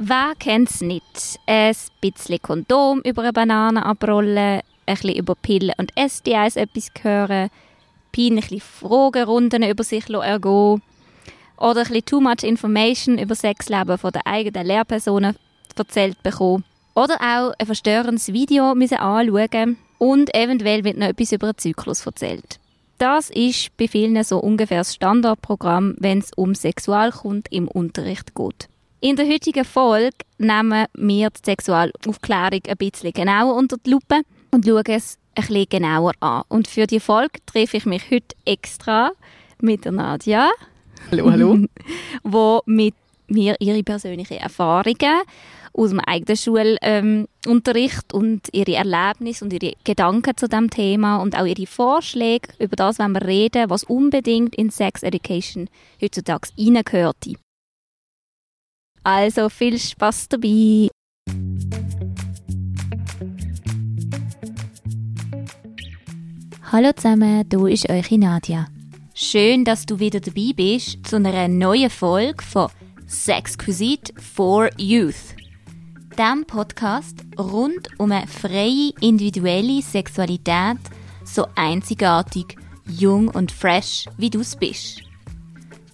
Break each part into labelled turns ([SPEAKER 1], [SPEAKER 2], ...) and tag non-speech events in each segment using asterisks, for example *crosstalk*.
[SPEAKER 1] Wer kennt es nicht? Ein bisschen Kondom über eine Banane abrollen, ein bisschen über Pillen und STIs etwas hören, peinliche Fragerunden über sich ergehen oder ein bisschen too much information über Sexleben von der eigenen Lehrpersonen erzählt bekommen. Oder auch ein verstörendes Video müssen anschauen und eventuell wird noch etwas über den Zyklus erzählt. Das ist bei vielen so ungefähr das Standardprogramm, wenn es um Sexualkunde im Unterricht geht. In der heutigen Folge nehmen wir die Sexualaufklärung ein bisschen genauer unter die Lupe und schauen es ein bisschen genauer an. Und für die Folge treffe ich mich heute extra mit der Nadja.
[SPEAKER 2] Hallo, hallo. *laughs*
[SPEAKER 1] wo mit mir ihre persönlichen Erfahrungen aus dem eigenen Schulunterricht ähm, und ihre Erlebnisse und ihre Gedanken zu dem Thema und auch ihre Vorschläge über das, wenn wir reden, was unbedingt in Sex Education heutzutage reingehört. Also viel Spaß dabei! Hallo zusammen, hier ist eure Nadia. Schön, dass du wieder dabei bist zu einer neuen Folge von Sexquisite for Youth. Dem Podcast rund um eine freie individuelle Sexualität, so einzigartig, jung und fresh, wie du es bist.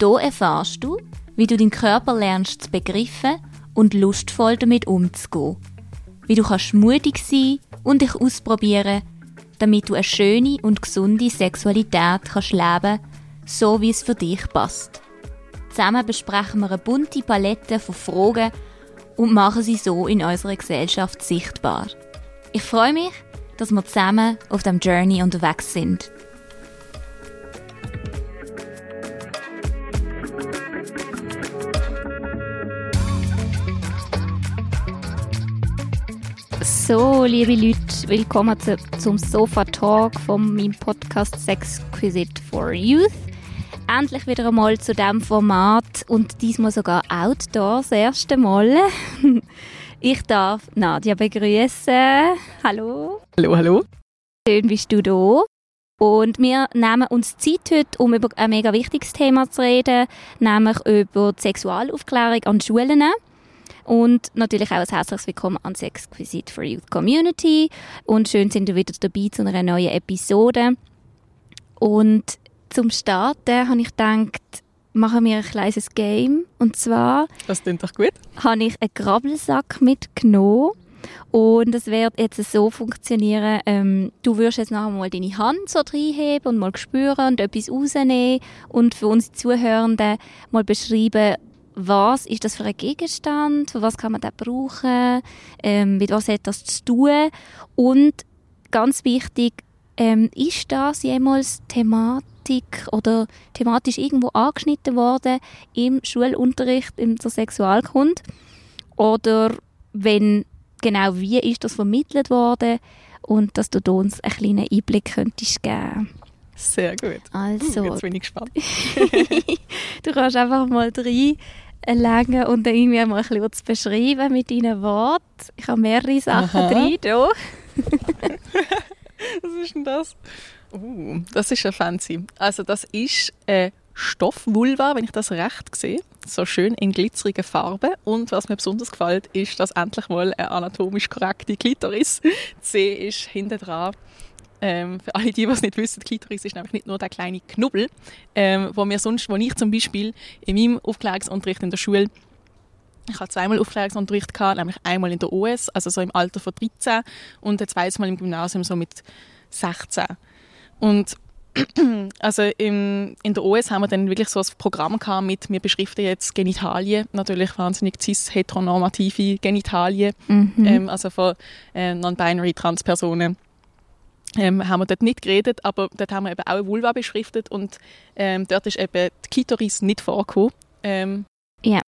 [SPEAKER 1] Hier erfahrst du, wie du deinen Körper lernst zu begreifen und lustvoll damit umzugehen. Wie du kannst mutig sein und dich ausprobieren, damit du eine schöne und gesunde Sexualität kannst leben, so wie es für dich passt. Zusammen besprechen wir eine bunte Palette von Fragen und machen sie so in unserer Gesellschaft sichtbar. Ich freue mich, dass wir zusammen auf dem Journey unterwegs sind. So, liebe Leute, willkommen zu, zum Sofa Talk von meinem Podcast Sexquisite for Youth. Endlich wieder einmal zu dem Format und diesmal sogar Outdoor das erste Mal. *laughs* Ich darf Nadja begrüßen. Hallo.
[SPEAKER 2] Hallo, hallo.
[SPEAKER 1] Schön bist du da. Und wir nehmen uns Zeit heute, um über ein mega wichtiges Thema zu reden, nämlich über die Sexualaufklärung an Schulen. Und natürlich auch ein herzliches Willkommen an Sexquisite for Youth Community. Und schön sind ihr wieder dabei zu einer neuen Episode. Und zum Starten habe ich gedacht, machen wir ein kleines Game. Und zwar...
[SPEAKER 2] Das klingt doch gut.
[SPEAKER 1] ...habe ich einen Grabbelsack mitgenommen. Und es wird jetzt so funktionieren, ähm, du wirst jetzt nachher mal deine Hand so reinheben und mal spüren und etwas rausnehmen und für unsere Zuhörenden mal beschreiben, was ist das für ein Gegenstand, was kann man den brauchen, ähm, mit was hat das zu tun? Und ganz wichtig, ähm, ist das jemals Thematik oder thematisch irgendwo angeschnitten worden im Schulunterricht, in der Sexualkunde? Oder wenn genau wie ist das vermittelt worden? Und dass du uns einen kleinen Einblick könntest geben.
[SPEAKER 2] Sehr gut.
[SPEAKER 1] Also,
[SPEAKER 2] uh, jetzt bin ich gespannt. *laughs* *laughs*
[SPEAKER 1] du kannst einfach mal rein legen und dann irgendwie mal ein bisschen zu beschreiben mit deinen Worten. Ich habe mehrere Sachen Aha. drin hier. *laughs* *laughs*
[SPEAKER 2] Was ist denn das? Uh, das ist ja fancy. Also das ist eine Stoffvulva, wenn ich das recht sehe. So schön in glitzerigen Farben. Und was mir besonders gefällt, ist, dass endlich mal eine anatomisch korrekte Klitoris *laughs* C ist hinten dran ähm, für alle, die, die es nicht wissen, Klitoris ist nämlich nicht nur der kleine Knubbel, ähm, wo mir sonst, wo ich zum Beispiel in meinem Aufklärungsunterricht in der Schule ich hatte zweimal Aufklärungsunterricht, gehabt, nämlich einmal in der OS, also so im Alter von 13 und ein zweites Mal im Gymnasium so mit 16. Und *clears throat* also im, in der OS haben wir dann wirklich so ein Programm gehabt mit, wir beschriften jetzt Genitalien, natürlich wahnsinnig cis-heteronormative Genitalien, mhm. ähm, also von äh, non-binary Transpersonen ähm, haben wir dort nicht geredet, aber dort haben wir eben auch eine Vulva beschriftet und ähm, dort ist eben die Klitoris nicht vorgekommen. Ähm,
[SPEAKER 1] ja.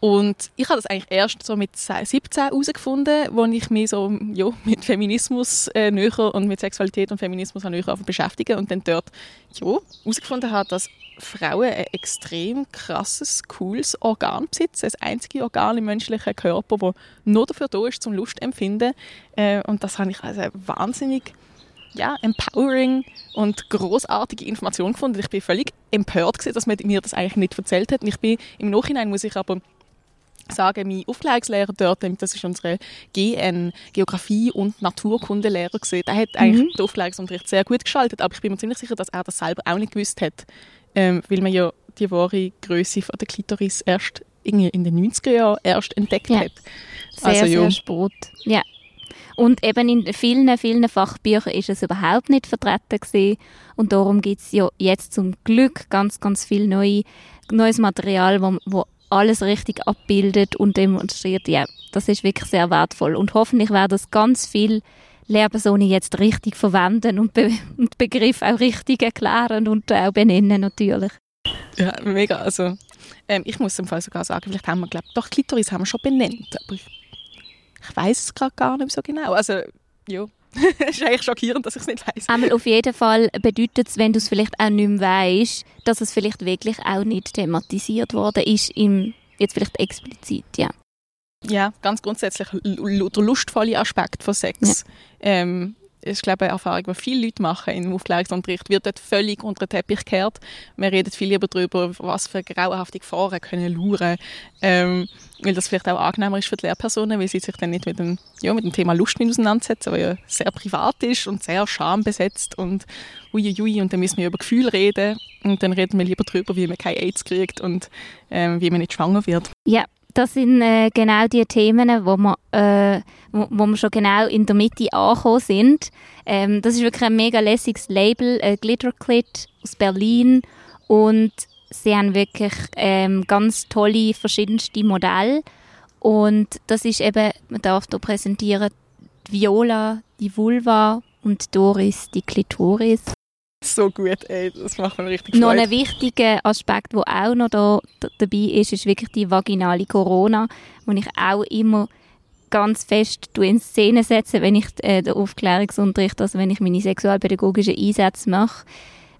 [SPEAKER 2] Und ich habe das eigentlich erst so mit 17 herausgefunden, wo ich mich so ja, *laughs* mit Feminismus äh, näher und mit Sexualität und Feminismus näher beschäftige und dann dort ja, herausgefunden habe, dass Frauen ein extrem krasses, cooles Organ besitzen. Das einzige Organ im menschlichen Körper, das nur dafür da ist, zum Lust empfinden. Äh, und das habe ich also wahnsinnig ja, empowering und großartige Information gefunden. Ich bin völlig empört gewesen, dass man mir das eigentlich nicht erzählt hat. Und ich bin im Nachhinein muss ich aber sagen, mein Aufklärungslehrer dort, das ist unsere GN, Geografie- und Naturkundelehrer gesehen, der hat eigentlich mhm. den Aufklärungsunterricht sehr gut gestaltet, aber ich bin mir ziemlich sicher, dass er das selber auch nicht gewusst hat, ähm, weil man ja die wahre Größe von der Klitoris erst in den 90er Jahren erst entdeckt
[SPEAKER 1] ja.
[SPEAKER 2] hat.
[SPEAKER 1] Sehr, also, sehr ja. spät. Ja. Und eben in vielen, vielen Fachbüchern ist es überhaupt nicht vertreten gewesen. Und darum gibt es ja jetzt zum Glück ganz, ganz viel neue, neues Material, wo, wo alles richtig abbildet und demonstriert. Ja, das ist wirklich sehr wertvoll. Und hoffentlich werden das ganz viele Lehrpersonen jetzt richtig verwenden und, Be *laughs* und Begriff auch richtig erklären und auch benennen natürlich.
[SPEAKER 2] Ja, mega. Also ähm, ich muss im Fall sogar sagen, vielleicht haben wir, glaube doch Klitoris haben wir schon benannt, aber ich, ich weiß es gerade gar nicht so genau. Also ja, *laughs* es ist eigentlich schockierend, dass ich es nicht weiß.
[SPEAKER 1] Einmal auf jeden Fall bedeutet es, wenn du es vielleicht auch nicht mehr weißt, dass es vielleicht wirklich auch nicht thematisiert worden ist, im, jetzt vielleicht explizit, ja.
[SPEAKER 2] Ja, ganz grundsätzlich der lustvolle Aspekt von Sex. Ja. Ähm, ist, glaube ich, eine Erfahrung, die viele Leute machen im Aufklärungsunterricht, wird dort völlig unter den Teppich gekehrt. Wir reden viel lieber darüber, was für grauenhafte Gefahren können luren, ähm, weil das vielleicht auch angenehmer ist für die Lehrpersonen, weil sie sich dann nicht mit dem, ja, mit dem Thema Lust auseinandersetzen, weil ja sehr privat ist und sehr schambesetzt und uiuiui, und dann müssen wir über Gefühle reden und dann reden wir lieber darüber, wie man kein AIDS kriegt und ähm, wie man nicht schwanger wird.
[SPEAKER 1] Ja, das sind äh, genau die Themen, wo wir, äh, wo, wo wir schon genau in der Mitte angekommen sind. Ähm, das ist wirklich ein mega lässiges Label, äh, Glitterclit aus Berlin. Und sie haben wirklich ähm, ganz tolle verschiedenste Modelle und das ist eben, man darf hier präsentieren, Viola, die Vulva und Doris, die Klitoris
[SPEAKER 2] so gut, ey, das macht mir richtig
[SPEAKER 1] Freude. Noch ein wichtiger Aspekt, der auch noch da, dabei ist, ist wirklich die vaginale Corona, wo ich auch immer ganz fest in Szene setze, wenn ich äh, den Aufklärungsunterricht, also wenn ich meine sexualpädagogischen Einsätze mache,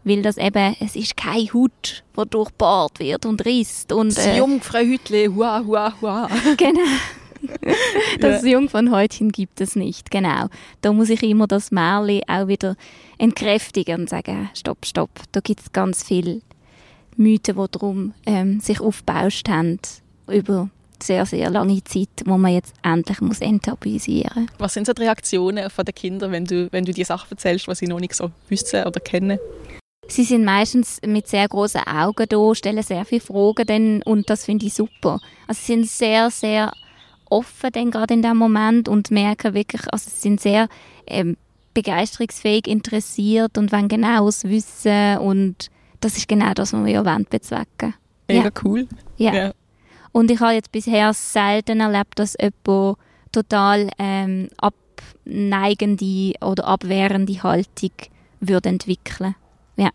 [SPEAKER 1] weil das eben, es ist keine Haut, die durchbohrt wird und risst. Und,
[SPEAKER 2] äh, das Jungfrauhütli, hua, hua, hua. *laughs*
[SPEAKER 1] Genau. *laughs* das ja. Jungfernhäutchen gibt es nicht, genau. Da muss ich immer das Märchen auch wieder entkräftigen und sagen, stopp, stopp, da gibt es ganz viele Mythen, die darum ähm, sich aufgebauscht haben über sehr, sehr lange Zeit, wo man jetzt endlich muss enttabuisieren muss.
[SPEAKER 2] Was sind so die Reaktionen von den Kindern, wenn du, wenn du die Sachen erzählst, was sie noch nicht so wissen oder kennen?
[SPEAKER 1] Sie sind meistens mit sehr großen Augen da, stellen sehr viele Fragen dann, und das finde ich super. Also sie sind sehr, sehr offen dann gerade in dem Moment und merken wirklich, also sie sind sehr ähm, begeisterungsfähig interessiert und wollen genaues wissen und das ist genau das, was wir wollen bezwecken.
[SPEAKER 2] Mega ja. cool.
[SPEAKER 1] Ja. ja. Und ich habe jetzt bisher selten erlebt, dass jemand total ähm, abneigende oder abwehrende Haltung würde entwickeln. Ja.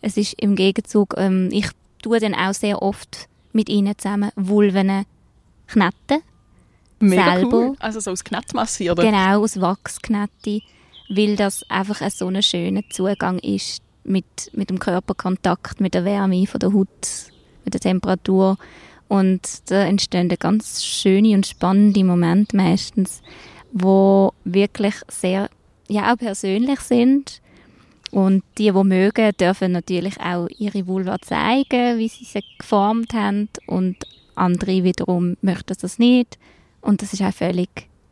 [SPEAKER 1] Es ist im Gegenzug, ähm, ich tue dann auch sehr oft mit ihnen zusammen Vulven kneten.
[SPEAKER 2] Mega selber. cool. Also so aus Knettmasse, oder?
[SPEAKER 1] Genau, aus Wachsknette, weil das einfach ein so ein schöner Zugang ist mit, mit dem Körperkontakt, mit der Wärme von der Haut, mit der Temperatur. Und da entstehen ganz schöne und spannende Momente meistens, wo wirklich sehr, ja, auch persönlich sind. Und die, die mögen, dürfen natürlich auch ihre Vulva zeigen, wie sie sie geformt haben. Und andere wiederum möchten das nicht. Und das ist auch völlig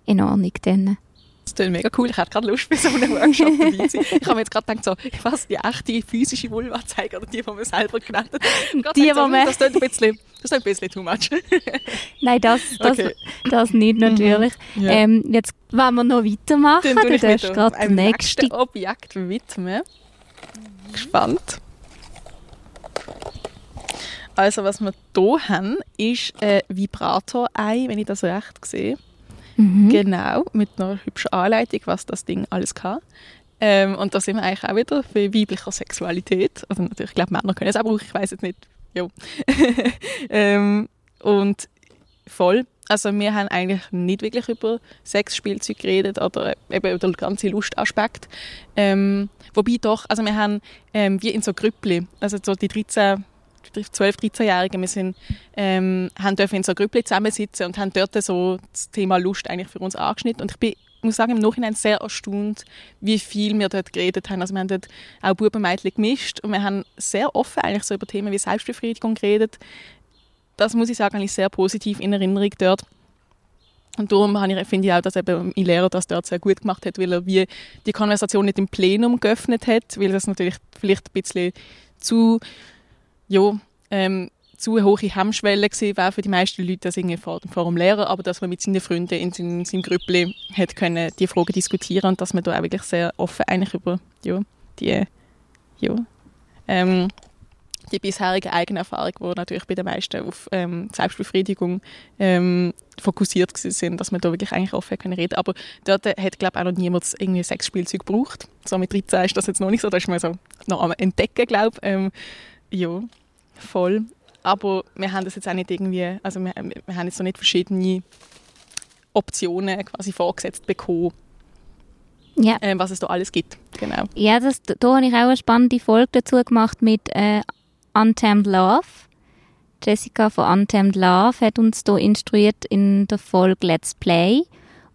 [SPEAKER 1] in Ordnung dann.
[SPEAKER 2] Das klingt mega cool. Ich hätte gerade Lust, bei so einem Workshop dabei zu sein. Ich habe mir jetzt gerade gedacht, so, ich weiß, die echte physische Vulva zeigen oder die, die man selber geknetet hat.
[SPEAKER 1] Die, so,
[SPEAKER 2] man... Das klingt ein bisschen, das ein bisschen too much. *laughs*
[SPEAKER 1] Nein, das, das, okay. das nicht natürlich. Mhm. Ja. Ähm, jetzt wollen wir noch weitermachen.
[SPEAKER 2] Dann du darfst gerade das nächste Objekt widmen. Gespannt. Also was wir hier haben, ist ein Vibrator-Ei, wenn ich das recht sehe. Mhm. Genau, mit einer hübschen Anleitung, was das Ding alles kann. Ähm, und da sind wir eigentlich auch wieder bei weiblicher Sexualität. Also natürlich, ich glaube, Männer können es auch brauchen, ich weiß jetzt nicht. Jo. *laughs* ähm, und voll. Also wir haben eigentlich nicht wirklich über Sexspielzeug geredet oder eben über den ganzen Lustaspekt. Ähm, wobei doch, also wir haben ähm, wie in so Grüppli, also so die 13 12, 13-Jährigen, wir sind, ähm, haben dürfen in so Grüppli zusammensitzen und haben dort so das Thema Lust eigentlich für uns angeschnitten. Und ich bin, muss sagen, im Nachhinein sehr erstaunt, wie viel wir dort geredet haben. Also wir haben dort auch Buben Mädchen gemischt und wir haben sehr offen eigentlich so über Themen wie Selbstbefriedigung geredet. das muss ich sagen, ich sehr positiv in Erinnerung dort. Und darum finde ich auch, dass eben mein Lehrer das dort sehr gut gemacht hat, weil er wie die Konversation nicht im Plenum geöffnet hat, weil das natürlich vielleicht ein bisschen zu, ja, ähm, zu hohe Hemmschwelle gewesen wäre für die meisten Leute, das vor, vor dem Lehrer, aber dass man mit seinen Freunden in seinem, seinem Grüppli hat können die Fragen diskutieren und dass man da auch wirklich sehr offen eigentlich über ja, die, ja, ähm, die bisherige eigene Erfahrung, wo natürlich bei den meisten auf ähm, Selbstbefriedigung ähm, fokussiert sind, dass man da wirklich eigentlich offen können reden. Aber dort hat glaube auch noch niemand irgendwie Sexspielzeug gebraucht. So mit 13 ist das jetzt noch nicht so, da ist man so noch am entdecken, glaube ähm, ja, voll. Aber wir haben das jetzt auch nicht irgendwie, also wir, wir haben jetzt noch nicht verschiedene Optionen quasi vorgesetzt bekommen, ja. äh, was es da alles gibt. Genau.
[SPEAKER 1] Ja, das, da habe ich auch eine spannende Folge dazu gemacht mit äh, Untamed Love. Jessica von Untamed Love hat uns da instruiert in der Folge Let's Play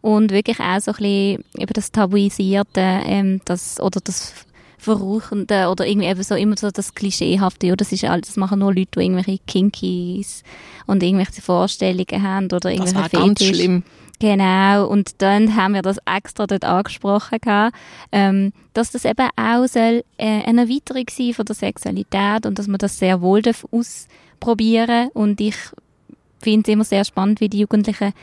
[SPEAKER 1] und wirklich auch so ein bisschen über das Tabuisierte ähm, das, oder das Verruchende oder irgendwie eben so immer so das Klischeehafte, ja, das ist alles, das machen nur Leute, die irgendwelche Kinkies und irgendwelche Vorstellungen haben oder irgendwelche
[SPEAKER 2] Das war ganz schlimm.
[SPEAKER 1] Genau, und dann haben wir das extra dort angesprochen, gehabt, ähm, dass das eben auch soll, äh, eine Erweiterung sein von der Sexualität und dass man das sehr wohl ausprobieren. Und ich finde es immer sehr spannend, wie die Jugendlichen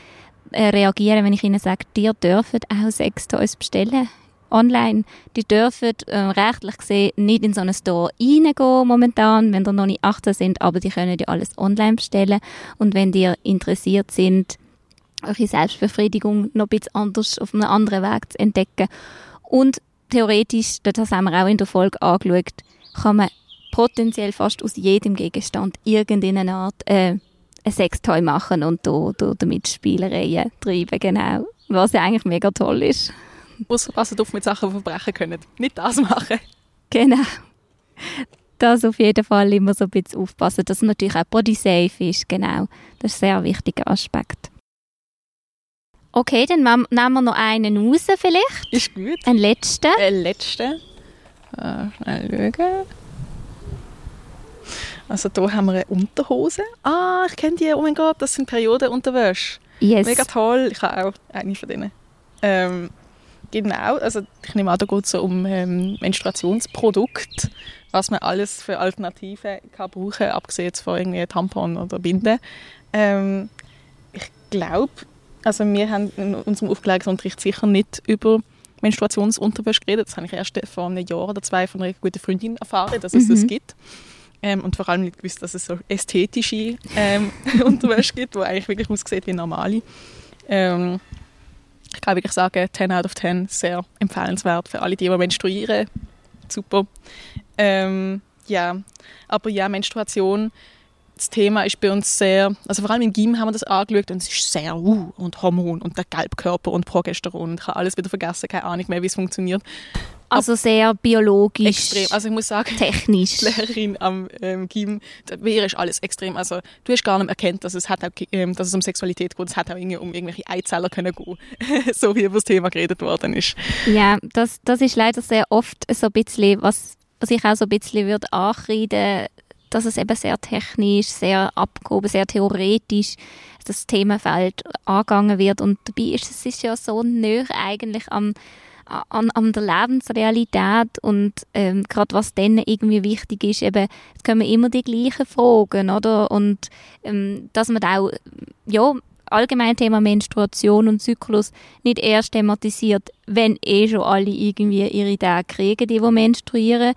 [SPEAKER 1] äh, reagieren, wenn ich ihnen sage, ihr dürft auch Sextoys bestellen online. Die dürfen äh, rechtlich gesehen nicht in so einen Store reingehen momentan, wenn ihr noch nicht 18 sind, aber die können ja alles online bestellen und wenn die interessiert sind, eure Selbstbefriedigung noch ein bisschen anders auf einem anderen Weg zu entdecken. Und theoretisch, das haben wir auch in der Folge angeschaut, kann man potenziell fast aus jedem Gegenstand irgendeine Art äh, ein Sextoy machen und da, da damit Spielereien treiben, genau. Was ja eigentlich mega toll ist.
[SPEAKER 2] Auspassen auf mit Sachen, die verbrechen können. Nicht das machen.
[SPEAKER 1] Genau. Das auf jeden Fall immer so ein bisschen aufpassen, dass es natürlich auch body safe ist, genau. Das ist ein sehr wichtiger Aspekt. Okay, dann nehmen wir noch einen raus vielleicht.
[SPEAKER 2] Ist gut.
[SPEAKER 1] Ein letzten.
[SPEAKER 2] Ein letzten. Äh, schnell schauen. Also hier haben wir eine Unterhose. Ah, ich kenne die. Oh mein Gott, das sind Periodenunterwäsche.
[SPEAKER 1] Yes.
[SPEAKER 2] Mega toll. Ich habe auch eine von denen. Ähm, genau, also ich nehme an, da geht es so um ähm, Menstruationsprodukte, was man alles für Alternativen kann brauchen, abgesehen von irgendwie Tampon oder Binden. Ähm, ich glaube, also wir haben in unserem Aufklärungsunterricht sicher nicht über Menstruationsunterwäsche geredet. Das habe ich erst vor einem Jahr oder zwei von einer guten Freundin erfahren, dass es mhm. das gibt. Ähm, und vor allem nicht gewusst, dass es so ästhetische ähm, *laughs* Unterwäsche gibt, die eigentlich wirklich aussieht wie normale. Ähm, ich kann wirklich sagen, 10 out of 10, sehr empfehlenswert für alle, die, die menstruieren. Super. Ähm, ja, aber ja, Menstruation das Thema ist bei uns sehr, also vor allem im Gym haben wir das angeschaut und es ist sehr, uh, und Hormon und der Gelbkörper und Progesteron. Ich habe alles wieder vergessen, keine Ahnung mehr, wie es funktioniert.
[SPEAKER 1] Also sehr biologisch.
[SPEAKER 2] Extrem. Also ich muss sagen,
[SPEAKER 1] technisch.
[SPEAKER 2] Die *laughs* Lehrerin am ähm, Gym, wäre ist alles extrem. Also du hast gar nicht erkannt, dass es hat auch, ähm, dass es um Sexualität geht. Es hat auch irgendwie um irgendwelche Eizeller können gehen, *laughs* so wie über das Thema geredet worden ist.
[SPEAKER 1] Ja, das, das ist leider sehr oft so ein bisschen, was, was ich auch so ein bisschen würde ankreiden dass es eben sehr technisch, sehr abgehoben, sehr theoretisch das Themenfeld angegangen wird und dabei ist es ist ja so näher eigentlich am an, an der Lebensrealität und ähm, gerade was dann irgendwie wichtig ist, eben, es kommen immer die gleichen Fragen, oder? Und ähm, dass man auch, ja, allgemein Thema Menstruation und Zyklus nicht erst thematisiert, wenn eh schon alle irgendwie ihre Tage kriegen, die, die menstruieren,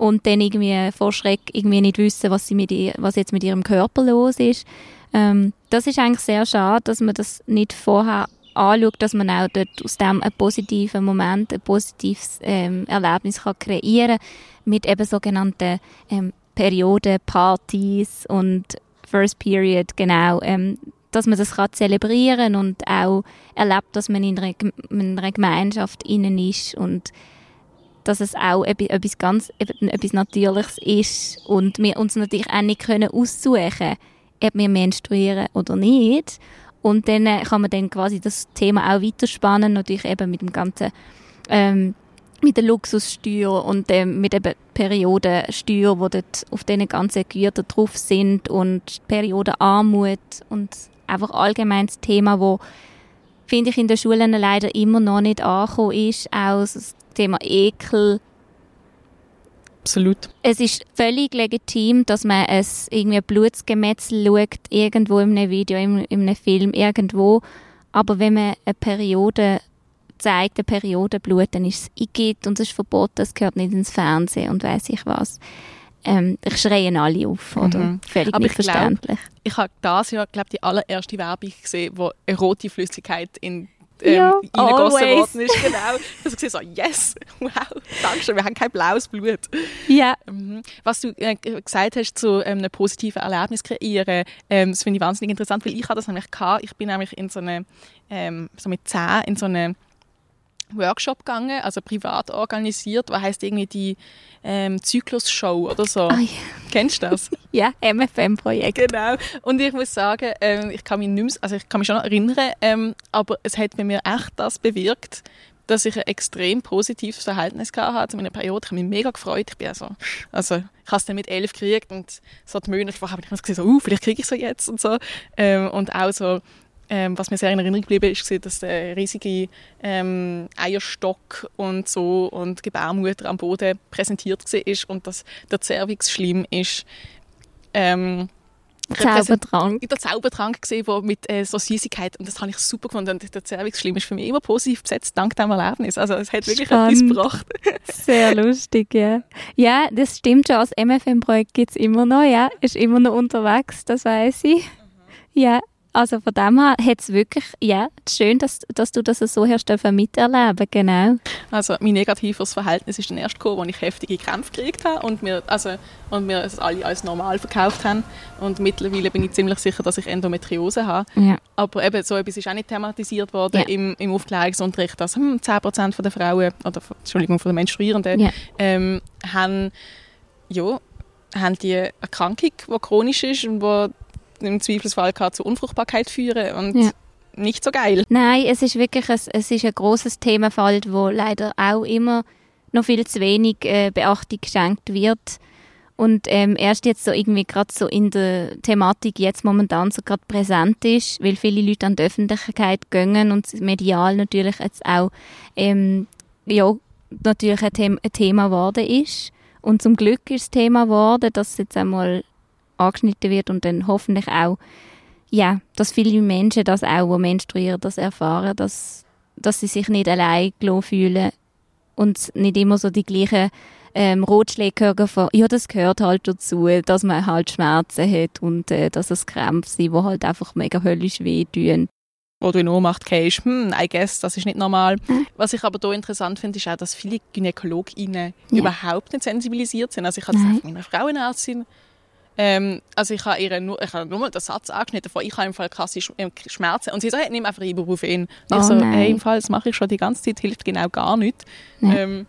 [SPEAKER 1] und dann irgendwie vor Schreck irgendwie nicht wissen, was, sie mit ihr, was jetzt mit ihrem Körper los ist. Ähm, das ist eigentlich sehr schade, dass man das nicht vorher anschaut, dass man auch dort aus dem einen positiven Moment, ein positives ähm, Erlebnis kann kreieren mit eben sogenannten ähm, Periodenpartys und First Period, genau, ähm, dass man das kann zelebrieren und auch erlebt, dass man in einer, in einer Gemeinschaft innen ist und dass es auch etwas ganz etwas Natürliches ist und wir uns natürlich auch nicht können aussuchen ob wir menstruieren oder nicht. Und dann äh, kann man dann quasi das Thema auch weiterspannen, natürlich eben mit dem ganzen ähm, mit der Luxussteuer und ähm, mit der Periodensteuer, wo dort auf diesen ganzen Gütern drauf sind und Periodenarmut und einfach allgemein das Thema, wo finde ich in den Schulen leider immer noch nicht angekommen ist, auch das Thema Ekel.
[SPEAKER 2] Absolut.
[SPEAKER 1] Es ist völlig legitim, dass man es irgendwie ein Blutsgemetzel schaut, irgendwo in einem Video, in, in einem Film, irgendwo. Aber wenn man eine Periode zeigt, eine Periodenblut, dann ist es igitt und es ist verboten, es gehört nicht ins Fernsehen und weiß ich was. Ähm, ich schreien alle auf, oder? Mhm. Völlig Aber ich verständlich.
[SPEAKER 2] Glaub, ich habe das Jahr, glaube die allererste Werbung gesehen, wo rote Flüssigkeit in ähm, ja, reingegossen worden ist. Genau. *laughs* Also ich so, yes, *laughs* wow, danke schön, wir haben kein blaues Blut.
[SPEAKER 1] Ja.
[SPEAKER 2] Mhm. Was du äh, gesagt hast zu ähm, einem positiven Erlebnis kreieren, ähm, das finde ich wahnsinnig interessant, weil ich habe das nämlich gehabt. Ich bin nämlich in so eine, ähm, so mit zehn in so eine Workshop gegangen, also privat organisiert, was heißt irgendwie die ähm, Zyklus-Show oder so.
[SPEAKER 1] Oh, yeah.
[SPEAKER 2] Kennst du das? *laughs*
[SPEAKER 1] ja, MFM-Projekt.
[SPEAKER 2] Genau. Und ich muss sagen, ähm, ich kann mich nicht mehr, also ich kann mich schon erinnern, ähm, aber es hat bei mir echt das bewirkt, dass ich ein extrem positives Verhältnis hatte zu meiner Periode. Ich habe mich mega gefreut. Ich bin also, also ich habe es dann mit elf gekriegt und so die Monate vorher habe ich mir gesagt, so, uh, vielleicht kriege ich so jetzt und so. Ähm, und auch so ähm, was mir sehr in Erinnerung geblieben ist, war, dass der riesige ähm, Eierstock und so und Gebärmutter am Boden präsentiert war und dass der Cervix schlimm ist. Ähm,
[SPEAKER 1] Zaubertrank.
[SPEAKER 2] Der Zaubertrank gesehen, wo mit äh, so Süßigkeit und das habe ich super gefunden. Und der Cervix schlimm ist für mich immer positiv besetzt dank diesem Erlebnis. Also es hat wirklich Spannend. etwas gebracht. *laughs*
[SPEAKER 1] Sehr lustig, ja. Ja, das stimmt schon. Das MFM-Projekt gibt es immer noch, ja. Ist immer noch unterwegs, das weiß ich. Mhm. Ja, also von dem her hat es wirklich, ja, schön, dass, dass du das so hast miterleben genau.
[SPEAKER 2] Also mein negatives Verhältnis ist dann erst gekommen, als ich heftige Krämpfe gekriegt habe und wir, also, und wir es alle als normal verkauft haben. Und mittlerweile bin ich ziemlich sicher, dass ich Endometriose habe.
[SPEAKER 1] Ja.
[SPEAKER 2] Aber eben so etwas ist auch nicht thematisiert worden ja. im, im Aufklärungsunterricht, dass hm, 10% der Frauen, oder Entschuldigung, von den Menstruierenden, ja. ähm, haben, ja, haben die Erkrankung, die chronisch ist und die im Zweifelsfall kann zu Unfruchtbarkeit führen und ja. nicht so geil.
[SPEAKER 1] Nein, es ist wirklich ein, es ist ein großes Themenfeld, wo leider auch immer noch viel zu wenig äh, Beachtung geschenkt wird und ähm, erst jetzt so irgendwie gerade so in der Thematik jetzt momentan so gerade präsent ist, weil viele Leute an die Öffentlichkeit gehen und medial natürlich jetzt auch ähm, ja, natürlich ein, The ein Thema geworden ist. Und zum Glück ist das Thema geworden, dass jetzt einmal angeschnitten wird und dann hoffentlich auch, ja, dass viele Menschen das auch, die menstruieren, das erfahren, dass, dass sie sich nicht allein fühlen und nicht immer so die gleichen ähm, Rotschläge hören von, ja, das gehört halt dazu, dass man halt Schmerzen hat und äh, dass es Krämpfe sind, die halt einfach mega höllisch wehtun.
[SPEAKER 2] Wo du in Ohnmacht gehst, hm, I guess, das ist nicht normal. Hm. Was ich aber hier interessant finde, ist auch, dass viele GynäkologInnen ja. überhaupt nicht sensibilisiert sind. Also ich habe das von meiner Frauenärztin ähm, also ich habe ihr nur, ich habe nur mal den Satz angeschnitten von, ich habe im Fall krasse ähm, Schmerzen. Und sie sagt, nimm einfach Ibuprofen. Und oh, ich so, nein. hey, im Fall, das mache ich schon die ganze Zeit, hilft genau gar nicht. Ähm,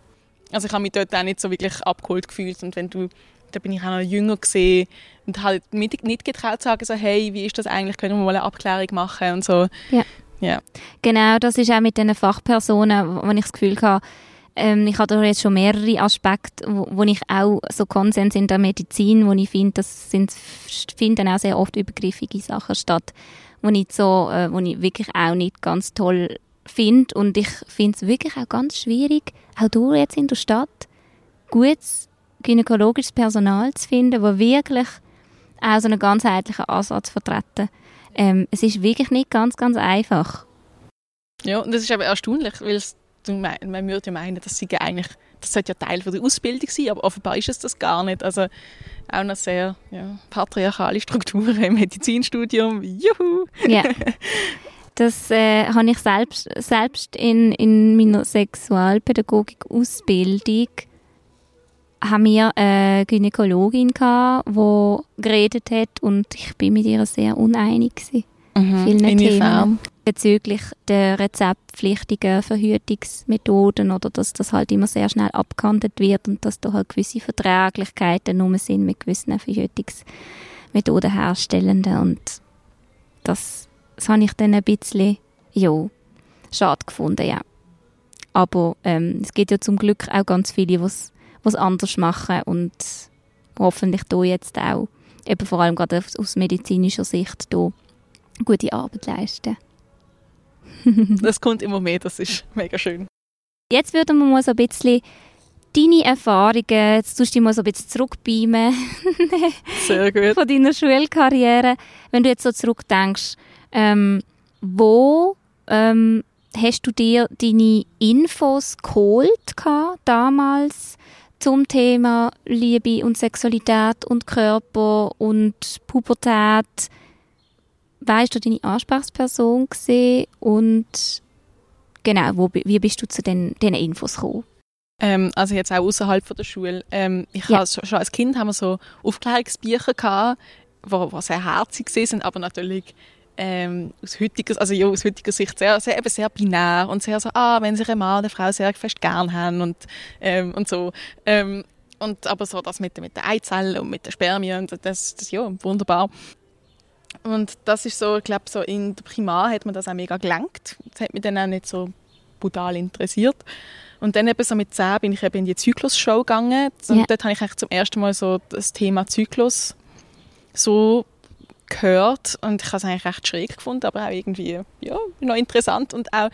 [SPEAKER 2] also ich habe mich dort auch nicht so wirklich abgeholt gefühlt. Und wenn du, da bin ich auch noch jünger gesehen und halt nicht, nicht getraut zu sagen, so, hey, wie ist das eigentlich, können wir mal eine Abklärung machen und so.
[SPEAKER 1] Ja.
[SPEAKER 2] ja.
[SPEAKER 1] Genau, das ist auch mit den Fachpersonen, wo ich das Gefühl habe, ähm, ich habe da jetzt schon mehrere Aspekte, wo, wo ich auch so Konsens in der Medizin, wo ich finde, das sind, finden auch sehr oft übergriffige Sachen statt, wo ich so, äh, wo ich wirklich auch nicht ganz toll finde und ich finde es wirklich auch ganz schwierig, auch du jetzt in der Stadt, gutes gynäkologisches Personal zu finden, wo wirklich auch so einen ganzheitlichen Ansatz vertreten. Ähm, es ist wirklich nicht ganz, ganz einfach.
[SPEAKER 2] Ja, und das ist aber erstaunlich, weil man würde ja meinen, das, sei eigentlich, das sollte ja Teil der Ausbildung sein, aber offenbar ist es das gar nicht. Also auch noch sehr ja, patriarchale Strukturen im Medizinstudium. Juhu!
[SPEAKER 1] Ja. Das äh, habe ich selbst, selbst in, in meiner Sexualpädagogik-Ausbildung haben wir eine Gynäkologin gehabt, die geredet hat und ich bin mit ihr sehr uneinig gewesen.
[SPEAKER 2] Mhm. Vielen Themen
[SPEAKER 1] bezüglich der rezeptpflichtigen Verhütungsmethoden oder dass das halt immer sehr schnell abgehandelt wird und dass da halt gewisse Verträglichkeiten nur sind mit gewissen Verhütungsmethoden herstellenden und das, das habe ich dann ein bisschen, ja, schade gefunden, ja. Aber ähm, es gibt ja zum Glück auch ganz viele, die es anders machen und hoffentlich hier jetzt auch, eben vor allem gerade aus medizinischer Sicht, hier gute Arbeit leisten. *laughs*
[SPEAKER 2] das kommt immer mehr, das ist mega schön.
[SPEAKER 1] Jetzt würden wir mal so ein bisschen deine Erfahrungen, jetzt tust du dich mal so ein bisschen zurückbeamen. *laughs*
[SPEAKER 2] Sehr gut.
[SPEAKER 1] Von deiner Schulkarriere. Wenn du jetzt so zurückdenkst, ähm, wo ähm, hast du dir deine Infos geholt damals zum Thema Liebe und Sexualität und Körper und Pubertät? Weißt du deine Ansprechperson gesehen und genau, wo, wie bist du zu den, den Infos gekommen?
[SPEAKER 2] Ähm, also jetzt auch außerhalb der Schule. Ähm, ich ja. schon, schon als Kind haben wir so Aufklärungsbücher gehabt, wo, wo sehr herzig sind, aber natürlich ähm, aus heutiger, also ja, aus heutiger Sicht sehr, sehr, eben sehr binär und sehr so, ah, wenn sich ein Mann eine Frau sehr fest gern haben und, ähm, und so. Ähm, und aber so das mit, mit der Eizelle und mit der Spermien, das, das ja, wunderbar. Und das ist so, ich glaube, so in der Primar hat man das auch mega gelenkt. Das hat mich dann auch nicht so brutal interessiert. Und dann eben so mit 10 bin ich eben in die Zyklus-Show gegangen. Und yeah. dort habe ich eigentlich zum ersten Mal so das Thema Zyklus so gehört. Und ich habe es eigentlich recht schräg gefunden, aber auch irgendwie ja, noch interessant. Und auch,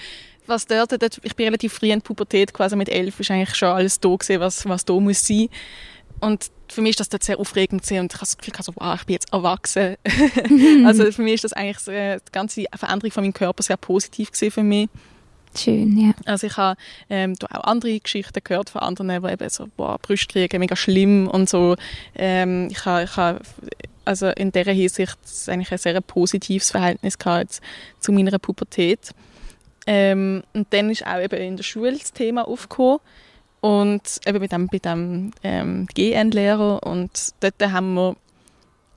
[SPEAKER 2] was dort, dort ich bin relativ früh in der Pubertät, quasi mit elf, ist eigentlich schon alles da gewesen, was, was da muss sein. Und für mich ist das dort sehr aufregend gewesen. und ich habe das Gefühl, also, wow, ich bin jetzt erwachsen. *laughs* also für mich ist das eigentlich so, äh, die ganze Veränderung von meinem Körper sehr positiv gewesen für mich.
[SPEAKER 1] Schön, ja.
[SPEAKER 2] Also ich habe ähm, auch andere Geschichten gehört von anderen, die eben so, boah, Brustkriege, mega schlimm und so. Ähm, ich habe, ich habe also in dieser Hinsicht eigentlich ein sehr positives Verhältnis gehabt zu meiner Pubertät. Ähm, und dann ist auch eben in der Schule das Thema aufgekommen und eben mit dem, mit dem ähm, GN-Lehrer und dort haben wir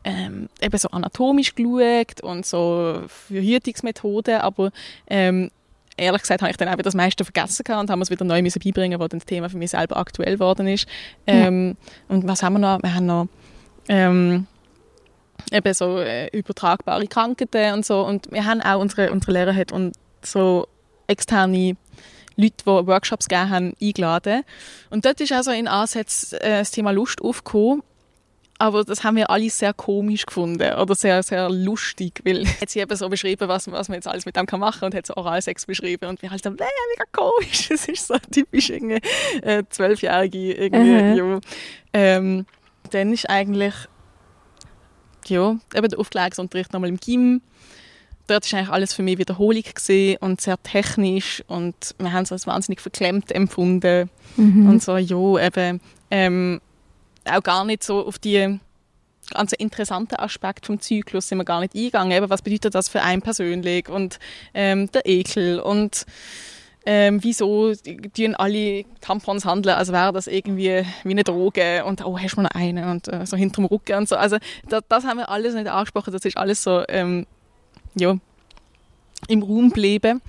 [SPEAKER 2] ähm, eben so anatomisch geschaut und so Verhütungsmethoden, aber ähm, ehrlich gesagt habe ich dann auch das meiste vergessen und habe es wieder neu müssen beibringen, wo dann das Thema für mich selber aktuell geworden ist. Ähm, ja. Und was haben wir noch? Wir haben noch ähm, eben so äh, übertragbare Krankheiten und so und wir haben auch unsere unsere Lehrer hat und so externe Leute, die Workshops gegeben haben, eingeladen. Und dort ist also in Ansätzen äh, das Thema Lust aufgekommen aber das haben wir alle sehr komisch gefunden oder sehr, sehr lustig, weil *laughs* hat sie eben so beschrieben, was, was man jetzt alles mit dem kann machen und hat so Oralsex beschrieben und wir halt so, äh, mega komisch, *laughs* das ist so typisch irgendwie äh, zwölfjährige irgendwie, mhm. ja. Ähm, dann ist eigentlich ja, eben der Aufklärungsunterricht nochmal im Gym. Dort ist eigentlich alles für mich Wiederholung gesehen und sehr technisch und wir haben es als wahnsinnig verklemmt empfunden mhm. und so, ja, eben ähm, auch gar nicht so auf die ganz interessanten Aspekt vom Zyklus sind wir gar nicht eingegangen. Eben, was bedeutet das für einen persönlich und ähm, der Ekel und ähm, wieso tun alle Tampons handeln, als wäre das irgendwie wie eine Droge und oh, hast du noch eine und äh, so hinterm Rücken und so. Also das, das haben wir alles nicht angesprochen, das ist alles so ähm, ja, im Raum geblieben.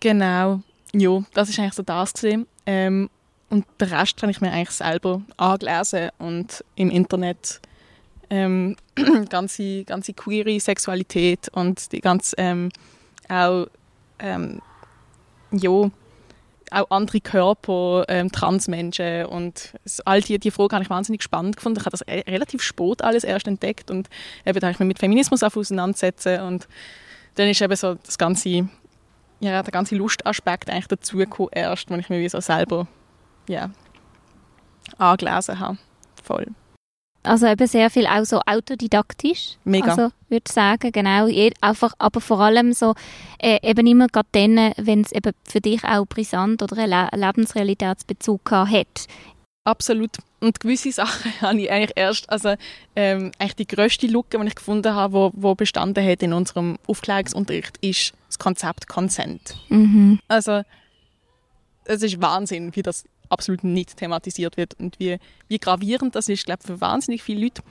[SPEAKER 2] Genau, ja, das ist eigentlich so das gesehen. Ähm, und den Rest habe ich mir eigentlich selber angelesen und im Internet ähm, *clears throat* ganze, ganze queere Sexualität und die ganze ähm, auch ähm, ja, auch andere Körper, ähm, Transmenschen und all die, die Fragen habe ich wahnsinnig spannend gefunden. Ich habe das relativ spät alles erst entdeckt und eben da habe ich mich mit Feminismus auseinandersetzen und dann ist eben so das ganze, ja, der ganze Lustaspekt eigentlich dazugekommen erst, wenn ich mir wie so selber ja, angelesen habe. Voll.
[SPEAKER 1] Also eben sehr viel auch so autodidaktisch.
[SPEAKER 2] Mega.
[SPEAKER 1] Also würde ich sagen, genau. Einfach, aber vor allem so äh, eben immer gerade dann, wenn es eben für dich auch brisant oder einen Le Lebensrealitätsbezug hat.
[SPEAKER 2] Absolut. Und gewisse Sachen *laughs* habe ich eigentlich erst, also ähm, eigentlich die grösste Lücke, die ich gefunden habe, wo, wo bestanden hat in unserem Aufklärungsunterricht, ist das Konzept Consent.
[SPEAKER 1] Mhm.
[SPEAKER 2] Also es ist Wahnsinn, wie das absolut nicht thematisiert wird. Und wie, wie gravierend das ist, glaube für wahnsinnig viele Leute.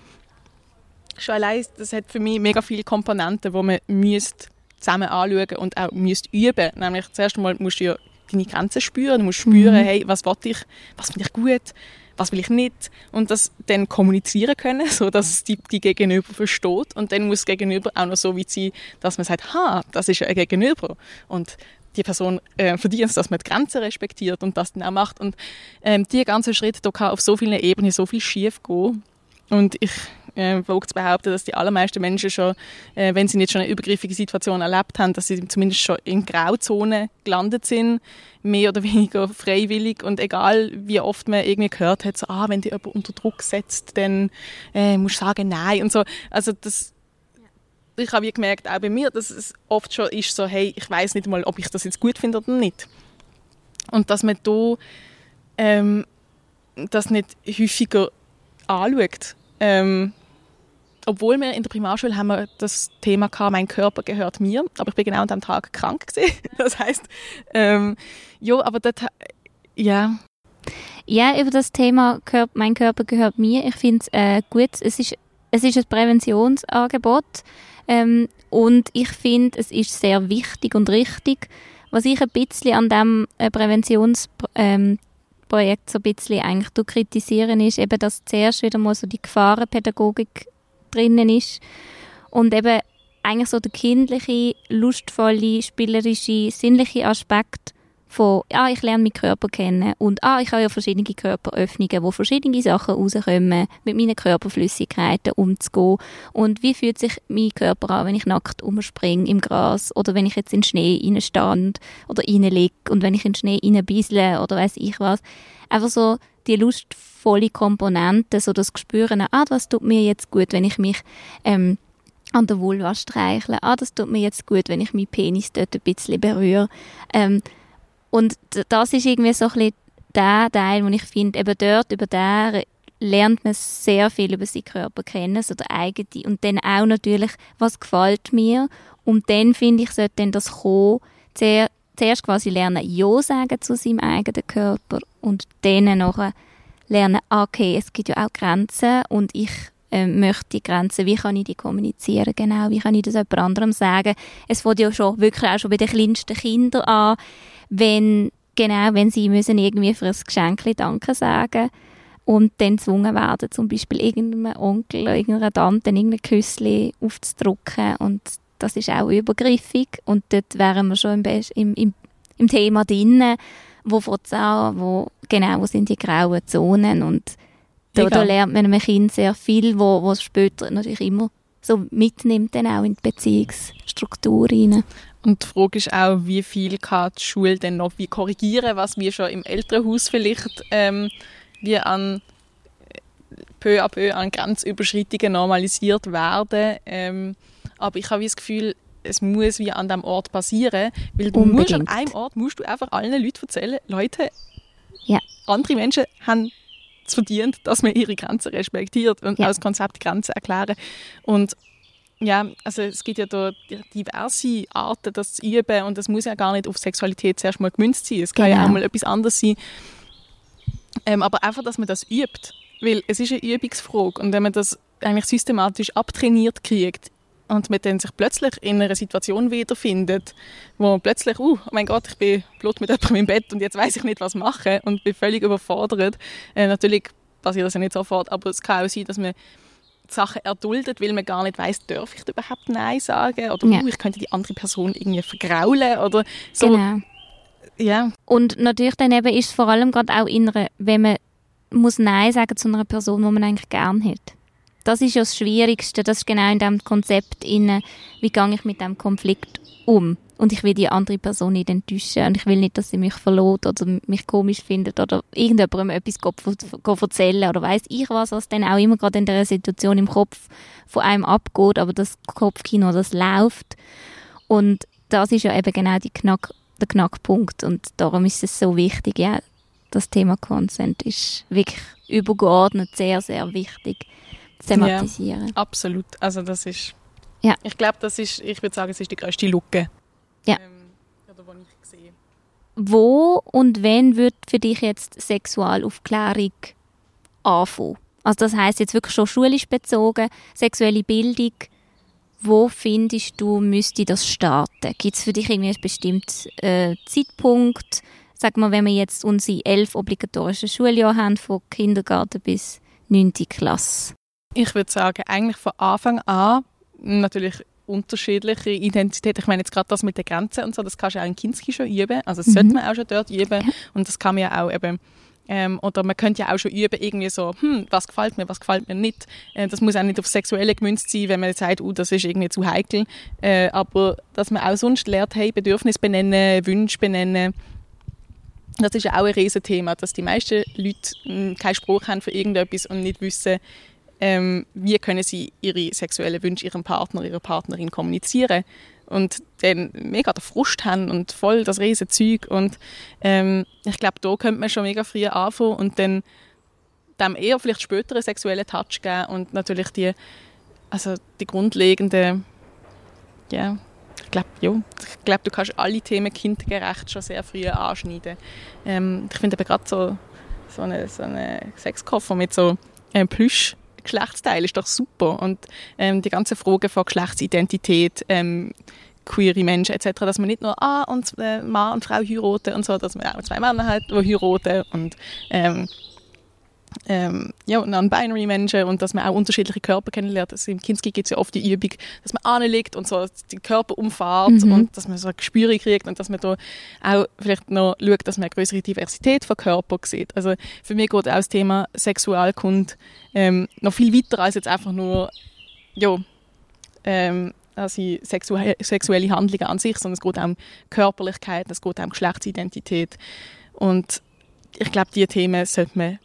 [SPEAKER 2] Schon allein, das hat für mich mega viele Komponenten, die man müsst zusammen anschauen und auch müsst üben. Nämlich zuerst einmal musst du ja deine Grenzen spüren, du musst spüren, mhm. hey, was will ich, was finde ich gut, was will ich nicht? Und das dann kommunizieren können, so dass es die, die Gegenüber versteht. Und dann muss das Gegenüber auch noch so weit sein, dass man sagt, ha, das ist ein Gegenüber. Und die Person äh, verdient, dass man die Grenzen respektiert und das dann auch macht. Und ähm, die ganze Schritte, da kann auf so vielen Ebenen so viel schief gehen. Und ich äh, wage zu behaupten, dass die allermeisten Menschen schon, äh, wenn sie nicht schon eine übergriffige Situation erlebt haben, dass sie zumindest schon in Grauzone gelandet sind, mehr oder *laughs* weniger freiwillig und egal wie oft man irgendwie gehört hat, so, ah, wenn dich jemand unter Druck setzt, dann äh, musst du sagen Nein und so. Also das ich habe gemerkt, auch bei mir, dass es oft schon ist so, hey, ich weiß nicht mal, ob ich das jetzt gut finde oder nicht. Und dass man da ähm, das nicht häufiger anschaut. Ähm, obwohl wir in der Primarschule haben wir das Thema gehabt, mein Körper gehört mir, aber ich bin genau an dem Tag krank gewesen. *laughs* Das heißt, ähm, ja, aber das, ja.
[SPEAKER 1] Ja, über das Thema mein Körper gehört mir. Ich finde es äh, gut. Es ist, es ist ein Präventionsangebot ähm, und ich finde, es ist sehr wichtig und richtig. Was ich ein bisschen an diesem äh, Präventionsprojekt ähm, so ein bisschen eigentlich kritisieren ist, eben, dass zuerst wieder mal so die Gefahrenpädagogik drinnen ist und eben eigentlich so der kindliche, lustvolle, spielerische, sinnliche Aspekt von, ah, ich lerne meinen Körper kennen und ah, ich habe ja verschiedene Körperöffnungen, wo verschiedene Sachen rauskommen, mit meinen Körperflüssigkeiten umzugehen und wie fühlt sich mein Körper an, wenn ich nackt umspringe im Gras oder wenn ich jetzt in den Schnee reinstand oder reinliege und wenn ich in den Schnee reinbiesle oder weiß ich was. Einfach so die lustvolle Komponente, so das Gespüren, ah, was tut mir jetzt gut, wenn ich mich ähm, an der Vulva streichle, ah, das tut mir jetzt gut, wenn ich meinen Penis dort ein bisschen berühre. Ähm, und das ist irgendwie so ein bisschen der Teil, wo ich finde, eben dort, über den lernt man sehr viel über seinen Körper kennen, so der eigene. Und dann auch natürlich, was gefällt mir. Und dann, finde ich, sollte dann das kommen, sehr, zuerst quasi lernen, Ja sagen zu seinem eigenen Körper und dann nachher lernen, ah, okay, es gibt ja auch Grenzen und ich äh, möchte die Grenzen, wie kann ich die kommunizieren, genau, wie kann ich das jemand anderem sagen. Es fängt ja schon wirklich auch schon bei den kleinsten Kindern an, wenn, genau, wenn sie müssen irgendwie für ein Geschenk Danke sagen und dann gezwungen werden, zum Beispiel irgendeinem Onkel oder irgendeiner Tante irgendein Küssli aufzudrücken und das ist auch übergriffig und dort wären wir schon im, im, im, im Thema drin, wo an, wo, genau, wo sind die grauen Zonen und da, da lernt man einem Kind sehr viel, wo, wo es später natürlich immer so mitnimmt dann auch in die Beziehungsstruktur rein.
[SPEAKER 2] Und die Frage ist auch, wie viel kann die Schule denn noch wie korrigieren, was wir schon im Elternhaus vielleicht ähm, wie an peu à peu an Grenzüberschreitungen normalisiert werden. Ähm, aber ich habe das Gefühl, es muss wie an dem Ort passieren, weil du Unbedingt. musst an einem Ort musst du einfach allen Leuten erzählen, Leute, ja. andere Menschen haben es verdient, dass man ihre Grenzen respektiert und ja. als Konzept Grenzen erklären. Und ja, also es gibt ja da diverse Arten, das zu üben und das muss ja gar nicht auf Sexualität zuerst mal gemünzt sein. Es kann genau. ja auch mal etwas anderes sein. Ähm, aber einfach, dass man das übt, weil es ist eine Übungsfrage und wenn man das eigentlich systematisch abtrainiert kriegt und man dann sich plötzlich in einer Situation wiederfindet, wo man plötzlich, uh, oh mein Gott, ich bin blut mit jemandem im Bett und jetzt weiß ich nicht, was machen und bin völlig überfordert. Äh, natürlich passiert das ja nicht sofort, aber es kann auch sein, dass man Sachen erduldet, weil man gar nicht weiß, darf ich überhaupt Nein sagen oder ja. uh, ich könnte die andere Person irgendwie vergraulen oder so.
[SPEAKER 1] Genau. Ja. Und natürlich dann eben ist es vor allem gerade auch in einer, wenn man muss Nein sagen zu einer Person, die man eigentlich gern hat. Das ist ja das Schwierigste, das ist genau in dem Konzept inne, wie gehe ich mit dem Konflikt um. Und ich will die andere Person nicht enttäuschen. Und ich will nicht, dass sie mich verlot oder mich komisch findet oder irgendjemandem etwas erzählen oder weiß ich was, was dann auch immer gerade in der Situation im Kopf von einem abgeht, aber das Kopfkino, das läuft. Und das ist ja eben genau Knack, der Knackpunkt. Und darum ist es so wichtig, ja, das Thema Consent ist wirklich übergeordnet sehr, sehr wichtig zu thematisieren.
[SPEAKER 2] Ja, absolut, also das ist ja. Ich glaube, das ist, ich würde sagen, es ist die größte Lücke
[SPEAKER 1] ja. Ähm, oder ich sehe. Wo und wenn wird für dich jetzt Sexualaufklärung anfangen? Also das heißt jetzt wirklich schon schulisch bezogen, sexuelle Bildung. Wo findest du, müsste das starten? Gibt es für dich irgendwie einen bestimmten äh, Zeitpunkt? Sag mal, wenn wir jetzt unsere elf obligatorischen Schuljahre haben, von Kindergarten bis 9. Klasse.
[SPEAKER 2] Ich würde sagen, eigentlich von Anfang an, natürlich unterschiedliche Identitäten. Ich meine jetzt gerade das mit der Grenze und so, das kannst du auch in Kinski schon üben. Also das mhm. sollte man auch schon dort üben. Und das kann man ja auch eben ähm, oder man könnte ja auch schon üben, irgendwie so, hm, was gefällt mir, was gefällt mir nicht. Äh, das muss auch nicht auf Sexuelle gemünzt sein, wenn man sagt, uh, das ist irgendwie zu heikel. Äh, aber dass man auch sonst lernt, hey, Bedürfnis benennen, Wünsche benennen. Das ist ja auch ein Riesenthema, dass die meisten Leute hm, keinen Spruch haben für irgendetwas und nicht wissen, ähm, wie können sie ihre sexuellen Wünsche ihrem Partner, ihrer Partnerin kommunizieren und dann mega den Frust haben und voll das riesen Zeug und ähm, ich glaube, da könnte man schon mega früh anfangen und dann dem eher vielleicht später einen sexuellen Touch geben und natürlich die, also die grundlegenden, ja, ich glaube, ja, ich glaube, du kannst alle Themen kindgerecht schon sehr früh anschneiden. Ähm, ich finde gerade so, so einen so eine Sexkoffer mit so ähm, Plüsch Geschlechtsteil ist doch super. Und ähm, die ganze Frage von Geschlechtsidentität, ähm, queere Menschen etc., dass man nicht nur ah, und, äh, Mann und Frau heiraten und so, dass man auch zwei Männer hat, die heiraten und ähm, ähm, ja, non-binary Menschen und dass man auch unterschiedliche Körper kennenlernt. Also Im Kinski gibt es ja oft die Übung, dass man anlegt und so den Körper umfahrt mhm. und dass man so ein Gespür kriegt und dass man da auch vielleicht noch schaut, dass man eine größere Diversität von Körpern sieht. Also für mich geht auch das Thema Sexualkunde ähm, noch viel weiter als jetzt einfach nur ja, ähm, also sexu sexuelle Handlungen an sich, sondern es geht auch um Körperlichkeit, es geht auch um Geschlechtsidentität und ich glaube, diese Themen sollte man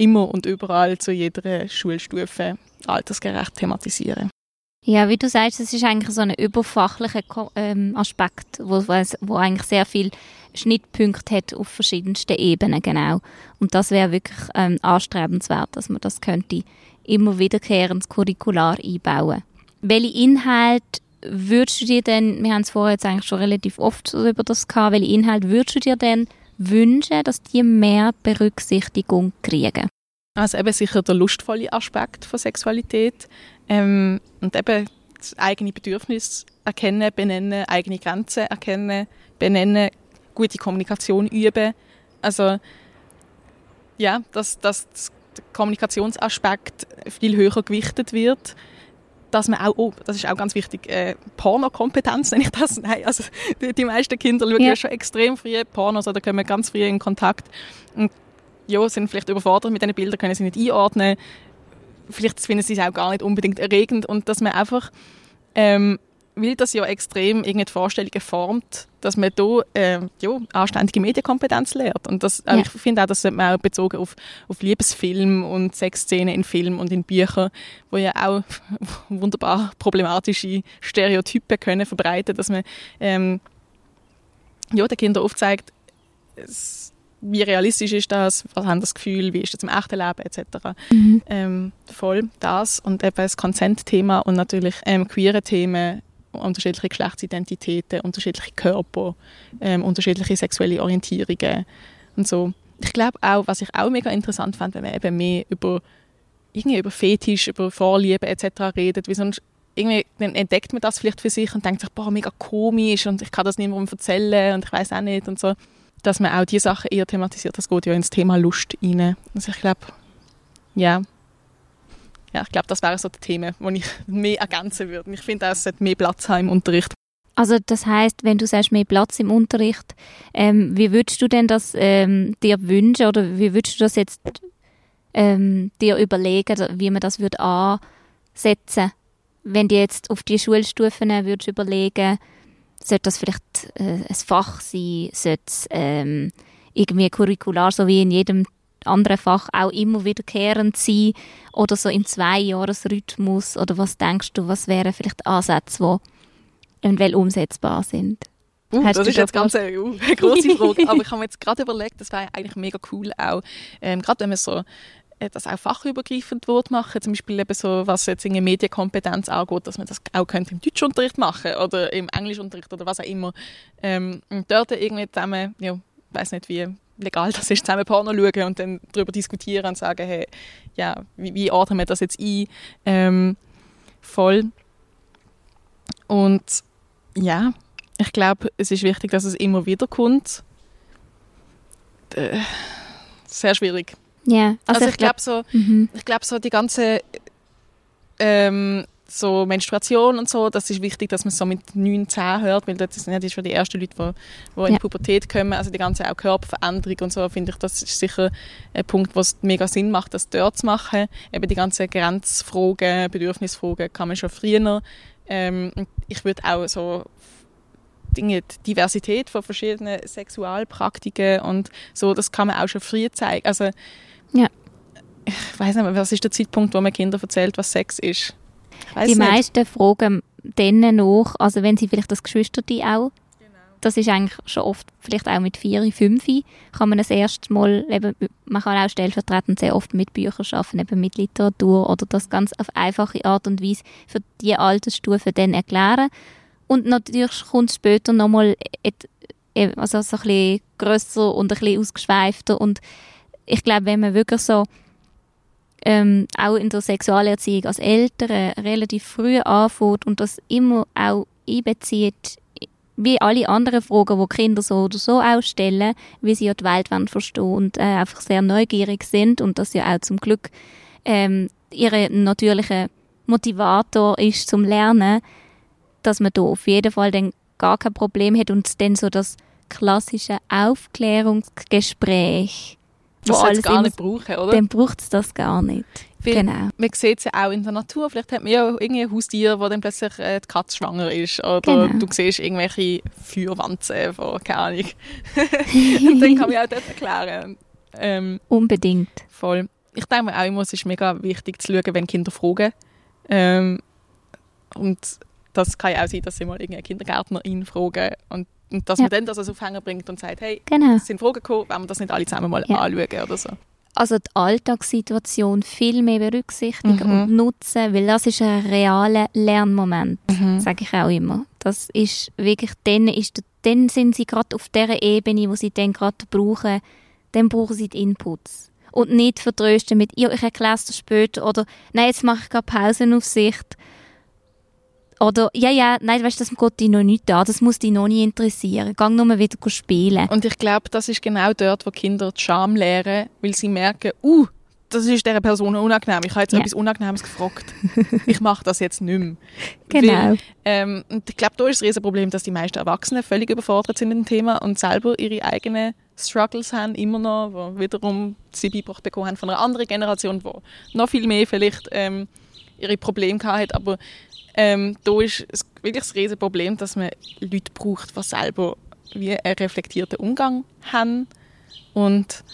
[SPEAKER 2] immer und überall zu jeder Schulstufe altersgerecht thematisieren.
[SPEAKER 1] Ja, wie du sagst, es ist eigentlich so ein überfachlicher ähm, Aspekt, wo, wo eigentlich sehr viel Schnittpunkte hat auf verschiedensten Ebenen, genau. Und das wäre wirklich ähm, anstrebenswert, dass man das könnte immer wiederkehrend curricular einbauen. Welche Inhalte würdest du dir denn, wir haben es vorher jetzt eigentlich schon relativ oft über das gehabt, welche Inhalte würdest du dir denn wünschen, dass die mehr Berücksichtigung kriegen?
[SPEAKER 2] Also eben sicher der lustvolle Aspekt von Sexualität ähm, und eben das eigene Bedürfnis erkennen, benennen, eigene Grenzen erkennen, benennen, gute Kommunikation üben. Also ja, dass, dass der Kommunikationsaspekt viel höher gewichtet wird dass man auch, oh, das ist auch ganz wichtig, äh, Pornokompetenz nenne ich das. *laughs* Nein, also die, die meisten Kinder schauen ja. schon extrem früh Pornos oder kommen ganz früh in Kontakt und ja, sind vielleicht überfordert mit diesen Bildern, können sie nicht einordnen. Vielleicht finden sie es auch gar nicht unbedingt erregend und dass man einfach ähm, weil das ja extrem irgendeine Vorstellungen formt, dass man hier äh, ja, anständige Medienkompetenz lernt. Und das, ja. ich finde auch, das sollte man auch bezogen auf, auf Liebesfilm und Sexszenen in Filmen und in Büchern, wo ja auch *laughs* wunderbar problematische Stereotype können verbreiten, dass man ähm, ja, den Kindern aufzeigt, es, wie realistisch ist das, was haben das Gefühl, wie ist das im echten Leben etc. Mhm. Ähm, voll das und eben das Consent-Thema und natürlich ähm, queere Themen unterschiedliche Geschlechtsidentitäten, unterschiedliche Körper, ähm, unterschiedliche sexuelle Orientierungen und so. Ich glaube auch, was ich auch mega interessant fand, wenn man eben mehr über irgendwie über Fetisch, über Vorlieben etc. redet, wie sonst irgendwie dann entdeckt man das vielleicht für sich und denkt sich, boah, mega komisch und ich kann das niemandem erzählen und ich weiß auch nicht und so. Dass man auch diese Sachen eher thematisiert, das geht ja ins Thema Lust rein. Also ich glaube, ja, ja, ich glaube, das wären so die Themen, die ich *laughs* mehr ergänzen würde. Ich finde, es sollte mehr Platz haben im Unterricht.
[SPEAKER 1] Also das heißt, wenn du sagst mehr Platz im Unterricht, ähm, wie würdest du denn das ähm, dir wünschen oder wie würdest du das jetzt ähm, dir überlegen, wie man das würde ansetzen, wenn du jetzt auf die Schulstufen würdest überlegen, sollte das vielleicht äh, ein Fach sein, sollte es ähm, irgendwie curricular, so wie in jedem anderen Fach auch immer wiederkehrend sein oder so im Zweijahresrhythmus? Oder was denkst du, was wären vielleicht Ansätze, die eventuell umsetzbar sind?
[SPEAKER 2] Uh, das ist jetzt ganz eine, uh, eine große *laughs* Frage, aber ich habe mir jetzt gerade überlegt, das wäre eigentlich mega cool auch, ähm, gerade wenn man so äh, das auch fachübergreifend wird machen, zum Beispiel eben so, was jetzt in Medienkompetenz angeht, dass man das auch könnte im Deutschunterricht machen oder im Englischunterricht oder was auch immer. Ähm, und dort irgendwie zusammen, ja, weiß nicht wie, legal *laughs* das ist, zusammen Porno schauen und dann darüber diskutieren und sagen, hey, ja, wie, wie ordnen wir das jetzt ein? Ähm, voll. Und ja, ich glaube, es ist wichtig, dass es immer wieder kommt. Äh, sehr schwierig.
[SPEAKER 1] Ja,
[SPEAKER 2] also, also ich, glaube so, mhm. ich glaube so die ganze ähm, so Menstruation und so, das ist wichtig, dass man so mit 9, 10 hört, weil das sind ja schon die ersten Leute, die, die in die Pubertät kommen, also die ganze auch Körperveränderung und so, finde ich, das ist sicher ein Punkt, wo es mega Sinn macht, das dort zu machen. Eben die ganzen Grenzfragen, Bedürfnisfragen kann man schon früher. Ähm, ich würde auch so Dinge, die Diversität von verschiedenen Sexualpraktiken und so, das kann man auch schon früh zeigen. Also,
[SPEAKER 1] ja.
[SPEAKER 2] ich weiß nicht, was ist der Zeitpunkt, wo man Kindern erzählt, was Sex ist?
[SPEAKER 1] Die meisten fragen denen nach, also wenn sie vielleicht das Geschwisterte auch, genau. das ist eigentlich schon oft, vielleicht auch mit vier, fünf, kann man das erste Mal, eben, man kann auch stellvertretend sehr oft mit Büchern arbeiten, eben mit Literatur oder das ganz auf einfache Art und Weise für die Altersstufe dann erklären. Und natürlich kommt es später nochmal also so ein bisschen grösser und ein bisschen ausgeschweifter und ich glaube, wenn man wirklich so ähm, auch in der Sexualerziehung als Eltern relativ früh anfängt und das immer auch einbezieht, wie alle anderen Fragen, die Kinder so oder so auch stellen, wie sie ja die Welt verstehen und äh, einfach sehr neugierig sind und das ja auch zum Glück ähm, ihre natürliche Motivator ist zum Lernen, dass man da auf jeden Fall dann gar kein Problem hat und dann so das klassische Aufklärungsgespräch
[SPEAKER 2] das alles gar nicht brauchen, oder?
[SPEAKER 1] Dann braucht es das gar nicht.
[SPEAKER 2] Weil genau. Man sieht es ja auch in der Natur. Vielleicht hat man ja irgendwie ein Haustier, wo dann plötzlich äh, die Katze schwanger ist. Oder genau. du siehst irgendwelche Feuerwanzen von, keine Ahnung. *laughs* Und dann kann man auch das erklären.
[SPEAKER 1] Ähm, Unbedingt.
[SPEAKER 2] Voll. Ich denke mir auch immer, es ist mega wichtig zu schauen, wenn Kinder fragen. Ähm, und das kann ja auch sein, dass sie mal irgendeine Kindergärtnerin fragen und und dass ja. man dann das als Aufhänger bringt und sagt, hey, genau. es sind Fragen gekommen, wenn wir das nicht alle zusammen mal ja. anschauen oder so.
[SPEAKER 1] Also die Alltagssituation viel mehr berücksichtigen mhm. und nutzen, weil das ist ein realer Lernmoment, mhm. sage ich auch immer. Das ist wirklich, dann, ist, dann sind sie gerade auf der Ebene, wo sie dann gerade brauchen, dann brauchen sie die Inputs. Und nicht vertrösten mit, ja, ich erkläre es später oder nein, jetzt mache ich gerade Pausenaufsicht oder, ja, ja, nein, weißt du, das geht dich noch nicht an, das muss dich noch nicht interessieren. Gang nur wieder spielen.
[SPEAKER 2] Und ich glaube, das ist genau dort, wo Kinder die Scham lernen, weil sie merken, uh, das ist dieser Person unangenehm. Ich habe jetzt ja. etwas Unangenehmes gefragt. ich mache das jetzt nicht mehr. *laughs*
[SPEAKER 1] Genau. Weil,
[SPEAKER 2] ähm, ich glaube, da ist das Riesenproblem, dass die meisten Erwachsenen völlig überfordert sind mit dem Thema und selber ihre eigenen Struggles haben, immer noch, wo wiederum sie beigebracht bekommen haben von einer anderen Generation, die noch viel mehr vielleicht ähm, ihre Probleme hat. Aber ähm, da ist wirklich das riesige Problem, dass man Leute braucht, die selber wie einen reflektierten Umgang haben und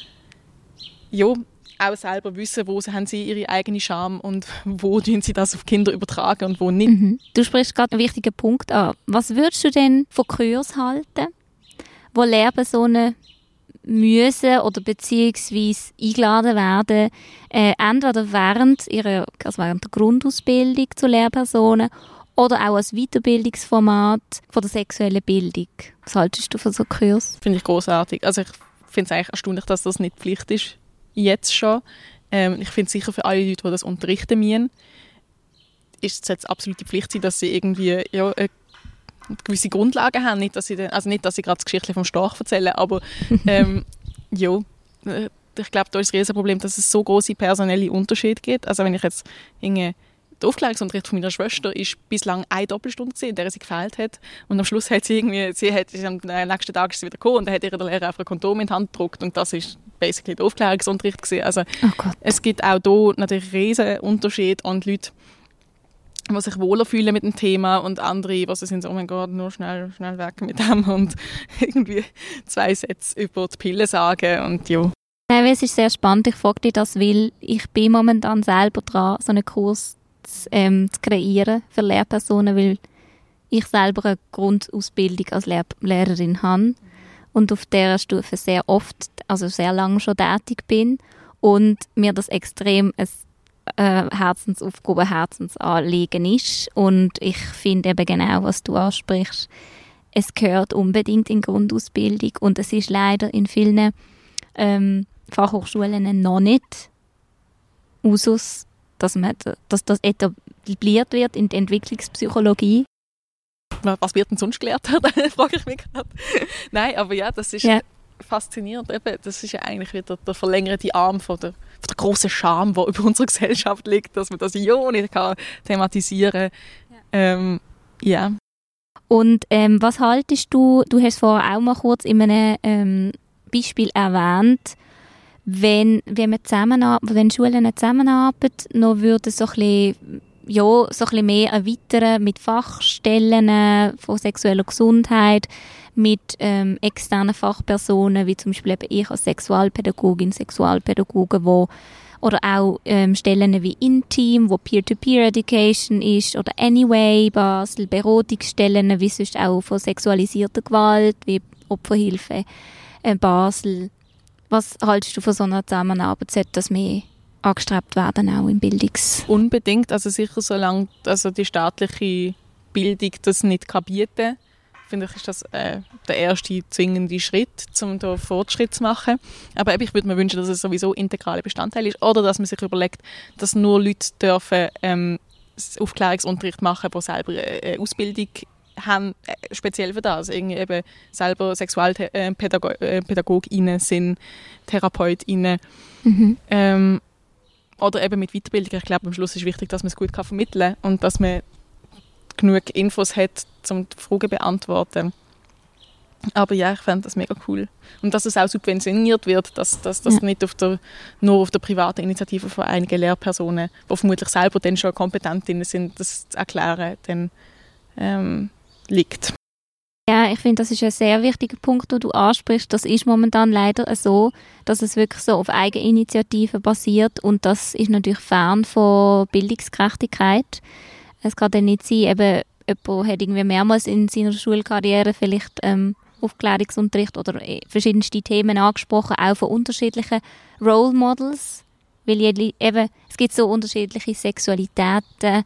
[SPEAKER 2] ja, auch selber wissen, wo haben sie ihre eigene Scham und *laughs* wo sie das auf Kinder übertragen und wo nicht. Mhm.
[SPEAKER 1] Du sprichst gerade einen wichtigen Punkt an. Was würdest du denn von Kurs halten, wo Lehrpersonen müssen oder beziehungsweise eingeladen werden, äh, entweder während ihrer, also während der Grundausbildung zu Lehrpersonen oder auch als Weiterbildungsformat von der sexuellen Bildung. Was haltest du von so Kurs?
[SPEAKER 2] Finde ich großartig. Also ich finde es eigentlich erstaunlich, dass das nicht Pflicht ist, jetzt schon. Ähm, ich finde sicher für alle Leute, die das unterrichten müssen, ist es jetzt absolute Pflicht dass sie irgendwie ja, eine gewisse Grundlagen haben. Nicht, dass sie, dann, also nicht, dass sie gerade das Geschichte vom Storch erzählen, aber *laughs* ähm, ja, äh, ich glaube, da ist das Riesenproblem, dass es so große personelle Unterschiede gibt. Also wenn ich jetzt irgendwie der Aufklärungsunterricht von meiner Schwester ist bislang eine Doppelstunde gesehen, in der sie gefehlt hat. Und am Schluss hat sie irgendwie, sie hat, am nächsten Tag ist sie wieder gekommen und dann hat ihr der Lehrer einfach ein Kondom in die Hand gedruckt und das ist basically der Aufklärungsunterricht gesehen. Also
[SPEAKER 1] oh
[SPEAKER 2] es gibt auch hier natürlich riesen Unterschiede und Leute, die sich wohler fühlen mit dem Thema und andere, die sind so, oh mein Gott, nur schnell, schnell weg mit dem und *laughs* irgendwie zwei Sätze über die Pille sagen und ja.
[SPEAKER 1] Nein, es ist sehr spannend. Ich frage dich das, weil ich bin momentan selber dran, so einen Kurs zu, ähm, zu kreieren für Lehrpersonen, weil ich selber eine Grundausbildung als Lehr Lehrerin habe und auf dieser Stufe sehr oft, also sehr lange schon tätig bin und mir das extrem ein äh, Herzensaufgabe, Herzensanliegen ist. Und ich finde eben genau, was du ansprichst. Es gehört unbedingt in Grundausbildung und es ist leider in vielen ähm, Fachhochschulen noch nicht Usus, dass, man, dass das etabliert wird in der Entwicklungspsychologie.
[SPEAKER 2] Was wird denn sonst gelehrt? *laughs* frage ich mich gerade. Nein, aber ja, das ist ja. faszinierend. das ist ja eigentlich wieder der verlängerte Arm von der der großen Scham, die *laughs* über unserer Gesellschaft liegt, dass man das ja nicht kann thematisieren kann. Ja. Ähm, ja.
[SPEAKER 1] Und ähm, was haltest du, du hast vorher auch mal kurz in einem ähm, Beispiel erwähnt, wenn, wenn, wir wenn Schulen zusammenarbeiten, noch würde so ein bisschen, ja, so ein bisschen mehr erweitern mit Fachstellen von sexueller Gesundheit, mit ähm, externen Fachpersonen, wie zum Beispiel eben ich als Sexualpädagogin, Sexualpädagoge, wo oder auch ähm, Stellen wie Intim, wo Peer-to-Peer-Education ist, oder Anyway Basel, Beratungsstellen, wie sonst auch von sexualisierter Gewalt, wie Opferhilfe äh, Basel. Was haltest du von so einer Zusammenarbeit? Sollte das mehr angestrebt werden, auch im Bildungs...
[SPEAKER 2] Unbedingt, also sicher solange also die staatliche Bildung das nicht kann bieten finde ich, ist das äh, der erste zwingende Schritt, um da Fortschritt zu machen. Aber eben, ich würde mir wünschen, dass es sowieso integraler Bestandteil ist oder dass man sich überlegt, dass nur Leute dürfen ähm, Aufklärungsunterricht machen, die selber äh, Ausbildung haben, äh, speziell für das. Irgendwie eben selber Sexualpädagoginnen äh, sind, Therapeutinnen. Mhm. Ähm, oder eben mit Weiterbildung. Ich glaube, am Schluss ist wichtig, dass man es gut kann vermitteln kann und dass man genug Infos hat, um die Fragen zu beantworten. Aber ja, ich fände das mega cool. Und dass es auch subventioniert wird, dass, dass das ja. nicht auf der, nur auf der privaten Initiative von einigen Lehrpersonen, die vermutlich selber dann schon kompetent sind, das zu erklären, dann ähm, liegt.
[SPEAKER 1] Ja, ich finde, das ist ein sehr wichtiger Punkt, den du ansprichst. Das ist momentan leider so, dass es wirklich so auf Eigeninitiative basiert und das ist natürlich fern von Bildungsgerechtigkeit. Es kann dann nicht sein, eben, jemand hat irgendwie mehrmals in seiner Schulkarriere vielleicht ähm, Aufklärungsunterricht oder äh, verschiedenste Themen angesprochen, auch von unterschiedlichen Role Models, weil eben, es gibt so unterschiedliche Sexualitäten.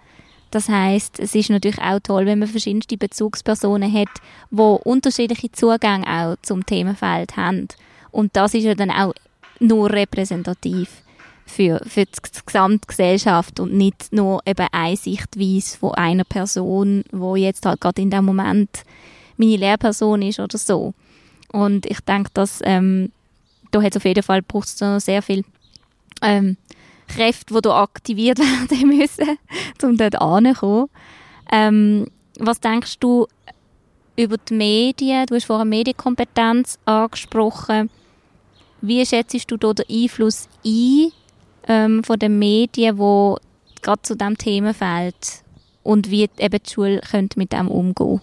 [SPEAKER 1] Das heißt, es ist natürlich auch toll, wenn man verschiedenste Bezugspersonen hat, wo unterschiedliche Zugänge auch zum Themenfeld haben. Und das ist ja dann auch nur repräsentativ für, für die Gesamtgesellschaft und nicht nur eben eine Sichtweise von einer Person, wo jetzt halt gerade in dem Moment meine Lehrperson ist oder so. Und ich denke, dass ähm, da hat auf jeden Fall braucht es noch sehr viel ähm, Kräfte, die da aktiviert *laughs* werden müssen, um dort anzukommen. Ähm, was denkst du über die Medien? Du hast vorhin Medienkompetenz angesprochen. Wie schätzt du da den Einfluss ein ähm, von den Medien, wo gerade zu diesem Themenfeld und wie eben die Schule könnte mit dem umgehen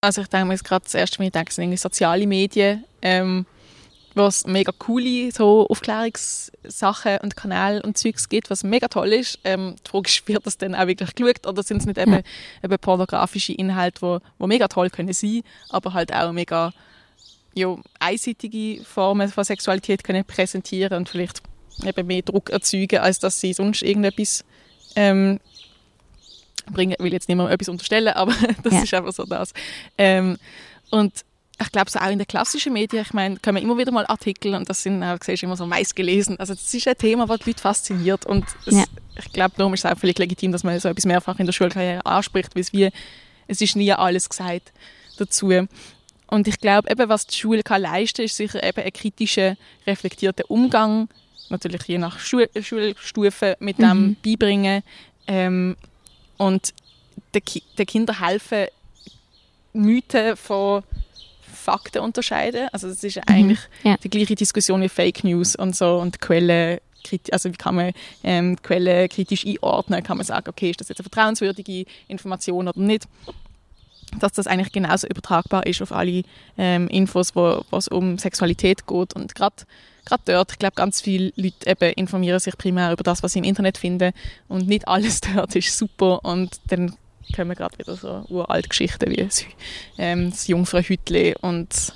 [SPEAKER 2] Also ich denke mir gerade das erste Mal, ich denke, sind soziale Medien, ähm, was mega coole so Aufklärungssachen und Kanäle und Zeugs gibt, was mega toll ist. Ähm, die Frage ist, *laughs* wird das dann auch wirklich geschaut oder sind es nicht eben, eben pornografische Inhalte, wo, wo mega toll können sein, aber halt auch mega ja, einseitige Formen von Sexualität können präsentieren und vielleicht eben mehr Druck erzeugen, als dass sie sonst irgendetwas ähm, bringen. Ich will jetzt niemandem etwas unterstellen, aber *laughs* das ja. ist einfach so das. Ähm, und ich glaube, so auch in den klassischen Medien, ich meine, kommen immer wieder mal Artikel und das sind auch, siehst, immer so meist gelesen. Also das ist ein Thema, das die Leute fasziniert und es, ja. ich glaube, darum ist es auch völlig legitim, dass man so etwas mehrfach in der Schulkarriere anspricht, weil es wie, es ist nie alles gesagt dazu. Und ich glaube, eben, was die Schule kann leisten, ist sicher eben ein kritischer, reflektierter Umgang natürlich je nach Schul Schulstufe mit dem mhm. beibringen ähm, und den, Ki den Kindern helfen, Mythen von Fakten unterscheiden. Also das ist mhm. eigentlich ja. die gleiche Diskussion wie Fake News und so und Quellen also wie kann man ähm, Quellen kritisch einordnen? Kann man sagen, okay, ist das jetzt eine vertrauenswürdige Information oder nicht? Dass das eigentlich genauso übertragbar ist auf alle ähm, Infos, wo es um Sexualität geht und gerade gerade dort, ich glaube, ganz viele Leute eben informieren sich primär über das, was sie im Internet finden und nicht alles *laughs* dort ist super und dann kommen gerade wieder so uralte Geschichten wie das, ähm, das Jungfrauhütli und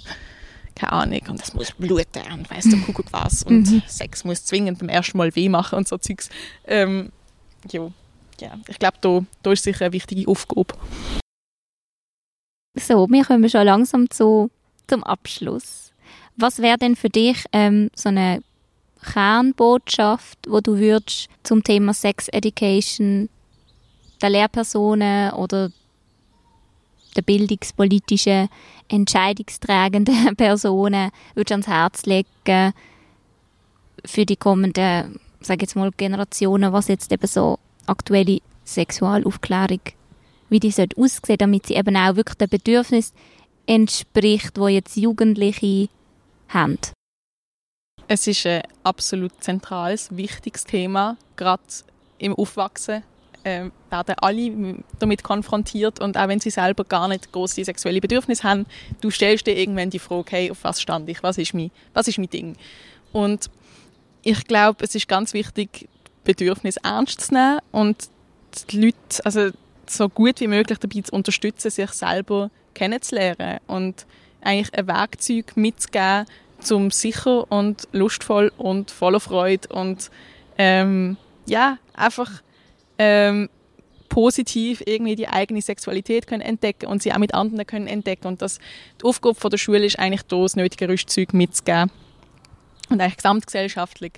[SPEAKER 2] keine Ahnung, und es muss bluten und weiss der Kuckuck was und mhm. Sex muss zwingend beim ersten Mal weh machen und so Zeugs. Ähm, jo, ja, ich glaube, da, da ist sicher eine wichtige Aufgabe.
[SPEAKER 1] So, wir kommen schon langsam zu, zum Abschluss. Was wäre denn für dich ähm, so eine Kernbotschaft, wo du würdest zum Thema Sex Education der Lehrpersonen oder der bildungspolitischen entscheidungstragenden *laughs* Personen würdest ans Herz legen, für die kommenden, sage jetzt mal, Generationen, was jetzt eben so aktuelle Sexualaufklärung, wie die sollte aussehen, damit sie eben auch wirklich dem Bedürfnis entspricht, wo jetzt Jugendliche haben.
[SPEAKER 2] Es ist ein absolut zentrales, wichtiges Thema, gerade im Aufwachsen äh, werden alle damit konfrontiert und auch wenn sie selber gar nicht große sexuelle Bedürfnisse haben, du stellst dir irgendwann die Frage, hey, auf was stand ich, was ist mein, was ist mein Ding? Und ich glaube, es ist ganz wichtig, Bedürfnisse ernst zu nehmen und die Leute also so gut wie möglich dabei zu unterstützen, sich selber kennenzulernen und eigentlich ein Werkzeug mitzugeben, zum sicher und lustvoll und voller Freude und ähm, ja, einfach ähm, positiv irgendwie die eigene Sexualität können entdecken und sie auch mit anderen können entdecken. Und das die Aufgabe von der Schule ist eigentlich da das nötige Rüstzeug mitzugeben. Und eigentlich gesamtgesellschaftlich.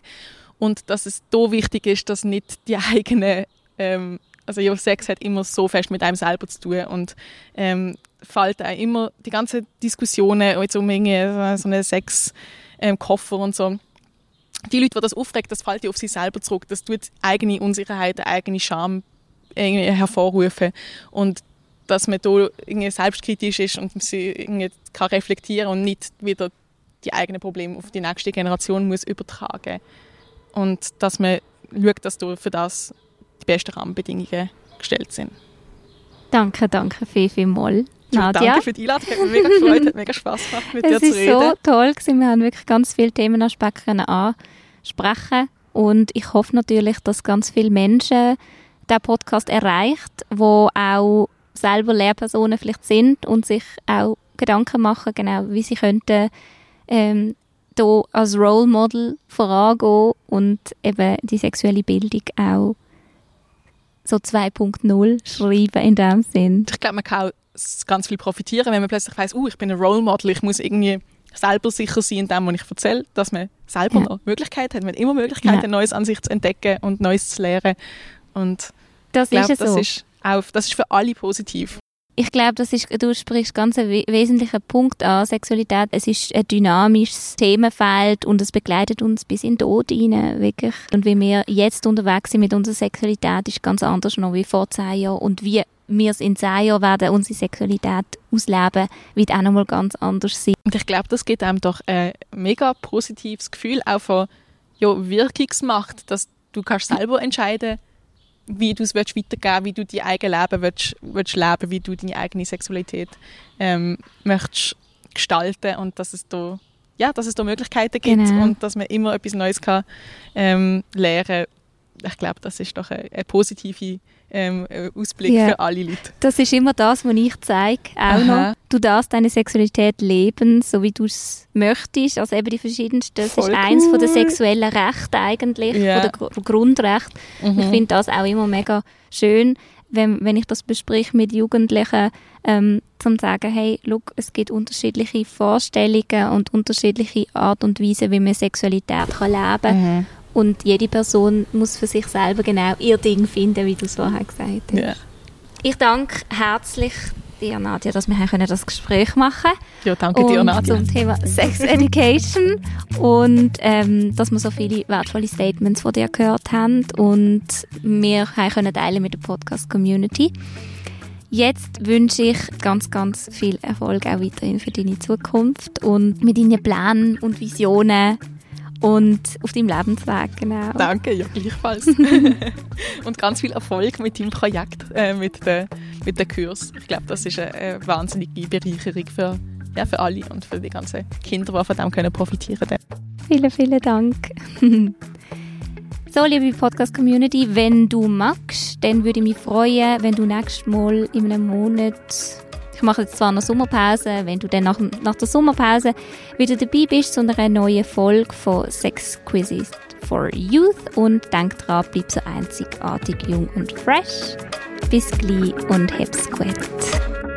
[SPEAKER 2] Und dass es da wichtig ist, dass nicht die eigene ähm, also ja, Sex hat immer so fest mit einem selber zu tun. Und ähm, fällt auch immer die ganzen Diskussionen jetzt um so einen Sex-Koffer ähm, und so die Leute, die das aufregt, das fällt ja auf sie selber zurück. Das tut eigene Unsicherheit, eigene Scham hervorrufen. Und dass man da irgendwie selbstkritisch ist und sie irgendwie kann reflektieren und nicht wieder die eigenen Probleme auf die nächste Generation muss übertragen. Und dass man schaut, dass da für das die besten Rahmenbedingungen gestellt sind.
[SPEAKER 1] Danke, danke viel, viel mal.
[SPEAKER 2] Nadia. Danke für die Einladung, hat mich mega gefreut, hat mega Spass gemacht, mit
[SPEAKER 1] es
[SPEAKER 2] dir zu reden. Es
[SPEAKER 1] war so toll, gewesen. wir haben wirklich ganz viele Themenaspekte ansprechen und ich hoffe natürlich, dass ganz viele Menschen der Podcast erreicht, wo auch selber Lehrpersonen vielleicht sind und sich auch Gedanken machen, genau, wie sie könnten ähm, da als Role Model vorangehen und eben die sexuelle Bildung auch so 2.0 schreiben in dem Sinn.
[SPEAKER 2] Ich glaube, man kann ganz viel profitieren, wenn man plötzlich weiß, uh, ich bin ein Role Model, ich muss irgendwie selber sicher sein in dem, was ich erzähle, dass man selber ja. noch Möglichkeiten hat. Man hat immer Möglichkeiten, ja. Neues an sich zu entdecken und Neues zu lernen. Und
[SPEAKER 1] das ich glaube,
[SPEAKER 2] das,
[SPEAKER 1] so.
[SPEAKER 2] ist auch, das ist für alle positiv.
[SPEAKER 1] Ich glaube, das ist, du sprichst ganz einen wesentlichen Punkt an, Sexualität. Es ist ein dynamisches Themenfeld und es begleitet uns bis in den Tod hinein, wirklich. Und wie wir jetzt unterwegs sind mit unserer Sexualität, ist ganz anders noch wie vor zehn Jahren. Und wie wir es in zehn Jahren werden unsere Sexualität ausleben, wird auch nochmal ganz anders sein.
[SPEAKER 2] Und ich glaube, das gibt einem doch ein mega positives Gefühl auch von ja, Wirkungsmacht, dass du kannst selber entscheiden wie du es weitergeben wie du dein eigenes Leben willst, willst leben wie du deine eigene Sexualität ähm, möchtest gestalten und dass es da ja, dass es da Möglichkeiten gibt genau. und dass man immer etwas Neues kann ähm, lernen. Ich glaube, das ist doch eine, eine positive ähm, äh, Ausblick yeah. für alle Leute.
[SPEAKER 1] Das ist immer das, was ich zeige, auch Aha. noch. Du darfst deine Sexualität leben, so wie du es möchtest. Also eben die verschiedensten. Das Voll ist cool. eins von der sexuellen Rechte eigentlich, yeah. von der Grundrecht. Mhm. Ich finde das auch immer mega schön, wenn, wenn ich das bespreche mit Jugendlichen, ähm, zum sagen, hey, look, es gibt unterschiedliche Vorstellungen und unterschiedliche Art und Weise, wie man Sexualität kann leben kann. Mhm. Und jede Person muss für sich selber genau ihr Ding finden, wie du es vorher gesagt hast. Ja. Ich danke herzlich dir, Nadja, dass wir das Gespräch machen
[SPEAKER 2] Ja, danke dir, Nadja.
[SPEAKER 1] zum Thema Sex Education und ähm, dass wir so viele wertvolle Statements von dir gehört haben und wir können teilen mit der Podcast-Community. Jetzt wünsche ich ganz, ganz viel Erfolg auch weiterhin für deine Zukunft und mit deinen Plänen und Visionen und auf deinem Lebensweg, genau.
[SPEAKER 2] Danke, ja, gleichfalls. *laughs* und ganz viel Erfolg mit deinem Projekt, äh, mit dem mit der Kurs. Ich glaube, das ist eine, eine wahnsinnige Bereicherung für, ja, für alle und für die ganzen Kinder, die von dem können profitieren können.
[SPEAKER 1] Vielen, vielen Dank. *laughs* So, liebe Podcast-Community, wenn du magst, dann würde ich mich freuen, wenn du nächstes Mal in einem Monat ich mache jetzt zwar noch Sommerpause, wenn du dann nach, nach der Sommerpause wieder dabei bist zu einer neuen Folge von Sex Quizzes for Youth und denk dran, bleib so einzigartig, jung und fresh. Bis gleich und hab's gut.